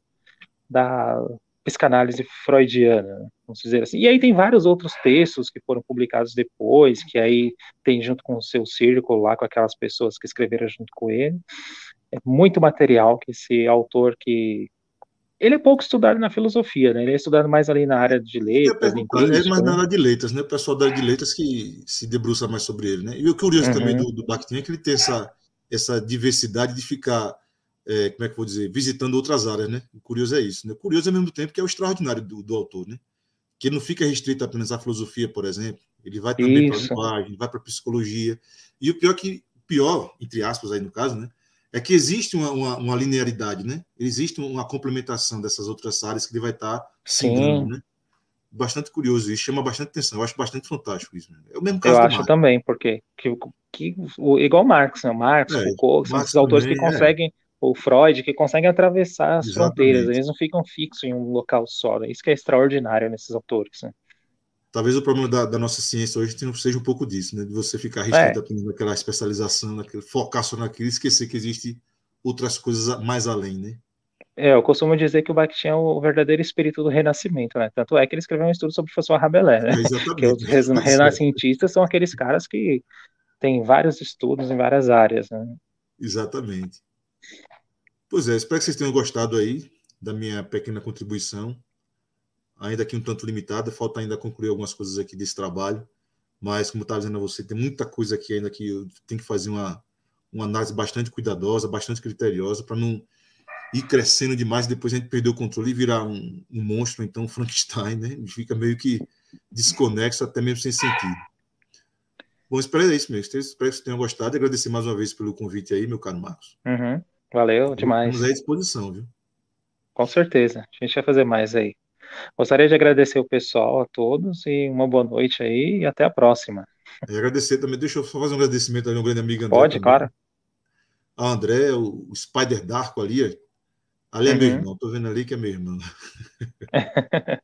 da psicanálise freudiana, vamos dizer assim. E aí tem vários outros textos que foram publicados depois, que aí tem junto com o seu círculo lá, com aquelas pessoas que escreveram junto com ele. É muito material que esse autor que ele é pouco estudado na filosofia, né? Ele é estudado mais ali na área de letras. É mais na área de letras, né? O pessoal da área de letras que se debruça mais sobre ele, né? E o curioso uhum. também do, do Bakhtin é que ele tem essa, essa diversidade de ficar, é, como é que eu vou dizer, visitando outras áreas, né? O curioso é isso, né? O curioso ao mesmo tempo que é o extraordinário do, do autor, né? Que ele não fica restrito apenas à filosofia, por exemplo. Ele vai também para a linguagem, vai para a psicologia. E o pior que, pior, entre aspas aí no caso, né? é que existe uma, uma, uma, linearidade, né? Existe uma complementação dessas outras áreas que ele vai estar tá seguindo, né? Bastante curioso isso, chama bastante atenção. Eu acho bastante fantástico isso. Né? É o mesmo caso Eu acho Marx. também, porque que, que, igual Marx, né? Marx, é, Foucault, são esses autores que é. conseguem, é. O Freud, que conseguem atravessar as Exatamente. fronteiras, eles não ficam fixos em um local só. Né? Isso que é extraordinário nesses autores, né? Talvez o problema da, da, nossa ciência hoje seja um pouco disso, né? De você ficar restrito é. naquela especialização, naquele, focar só naquilo e esquecer que existe outras coisas mais além, né? É, eu costumo dizer que o Bakhtin é o verdadeiro espírito do renascimento, né? Tanto é que ele escreveu um estudo sobre o François Rabelais, né? É [LAUGHS] que os renascentistas são aqueles caras que têm vários estudos em várias áreas, né? Exatamente. Pois é, espero que vocês tenham gostado aí da minha pequena contribuição ainda aqui um tanto limitada, falta ainda concluir algumas coisas aqui desse trabalho, mas como estava dizendo a você, tem muita coisa aqui ainda que eu tenho que fazer uma, uma análise bastante cuidadosa, bastante criteriosa, para não ir crescendo demais e depois a gente perder o controle e virar um, um monstro, então um Frankenstein, né? Fica meio que desconexo, até mesmo sem sentido. Bom, espero é isso mesmo. Espero que você tenha gostado e agradecer mais uma vez pelo convite aí, meu caro Marcos. Uhum. Valeu demais. Estamos à disposição, viu? Com certeza. A gente vai fazer mais aí. Gostaria de agradecer o pessoal, a todos, e uma boa noite aí, e até a próxima. E agradecer também, deixa eu só fazer um agradecimento ali, um grande amigo André. Pode, também. claro. A André, o Spider Darko ali, ali é uhum. meu irmão, tô vendo ali que é meu irmão. [LAUGHS]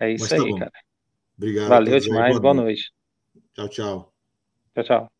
é isso tá aí, bom. cara. Obrigado. Valeu demais, boa, boa noite. Tchau, tchau. Tchau, tchau.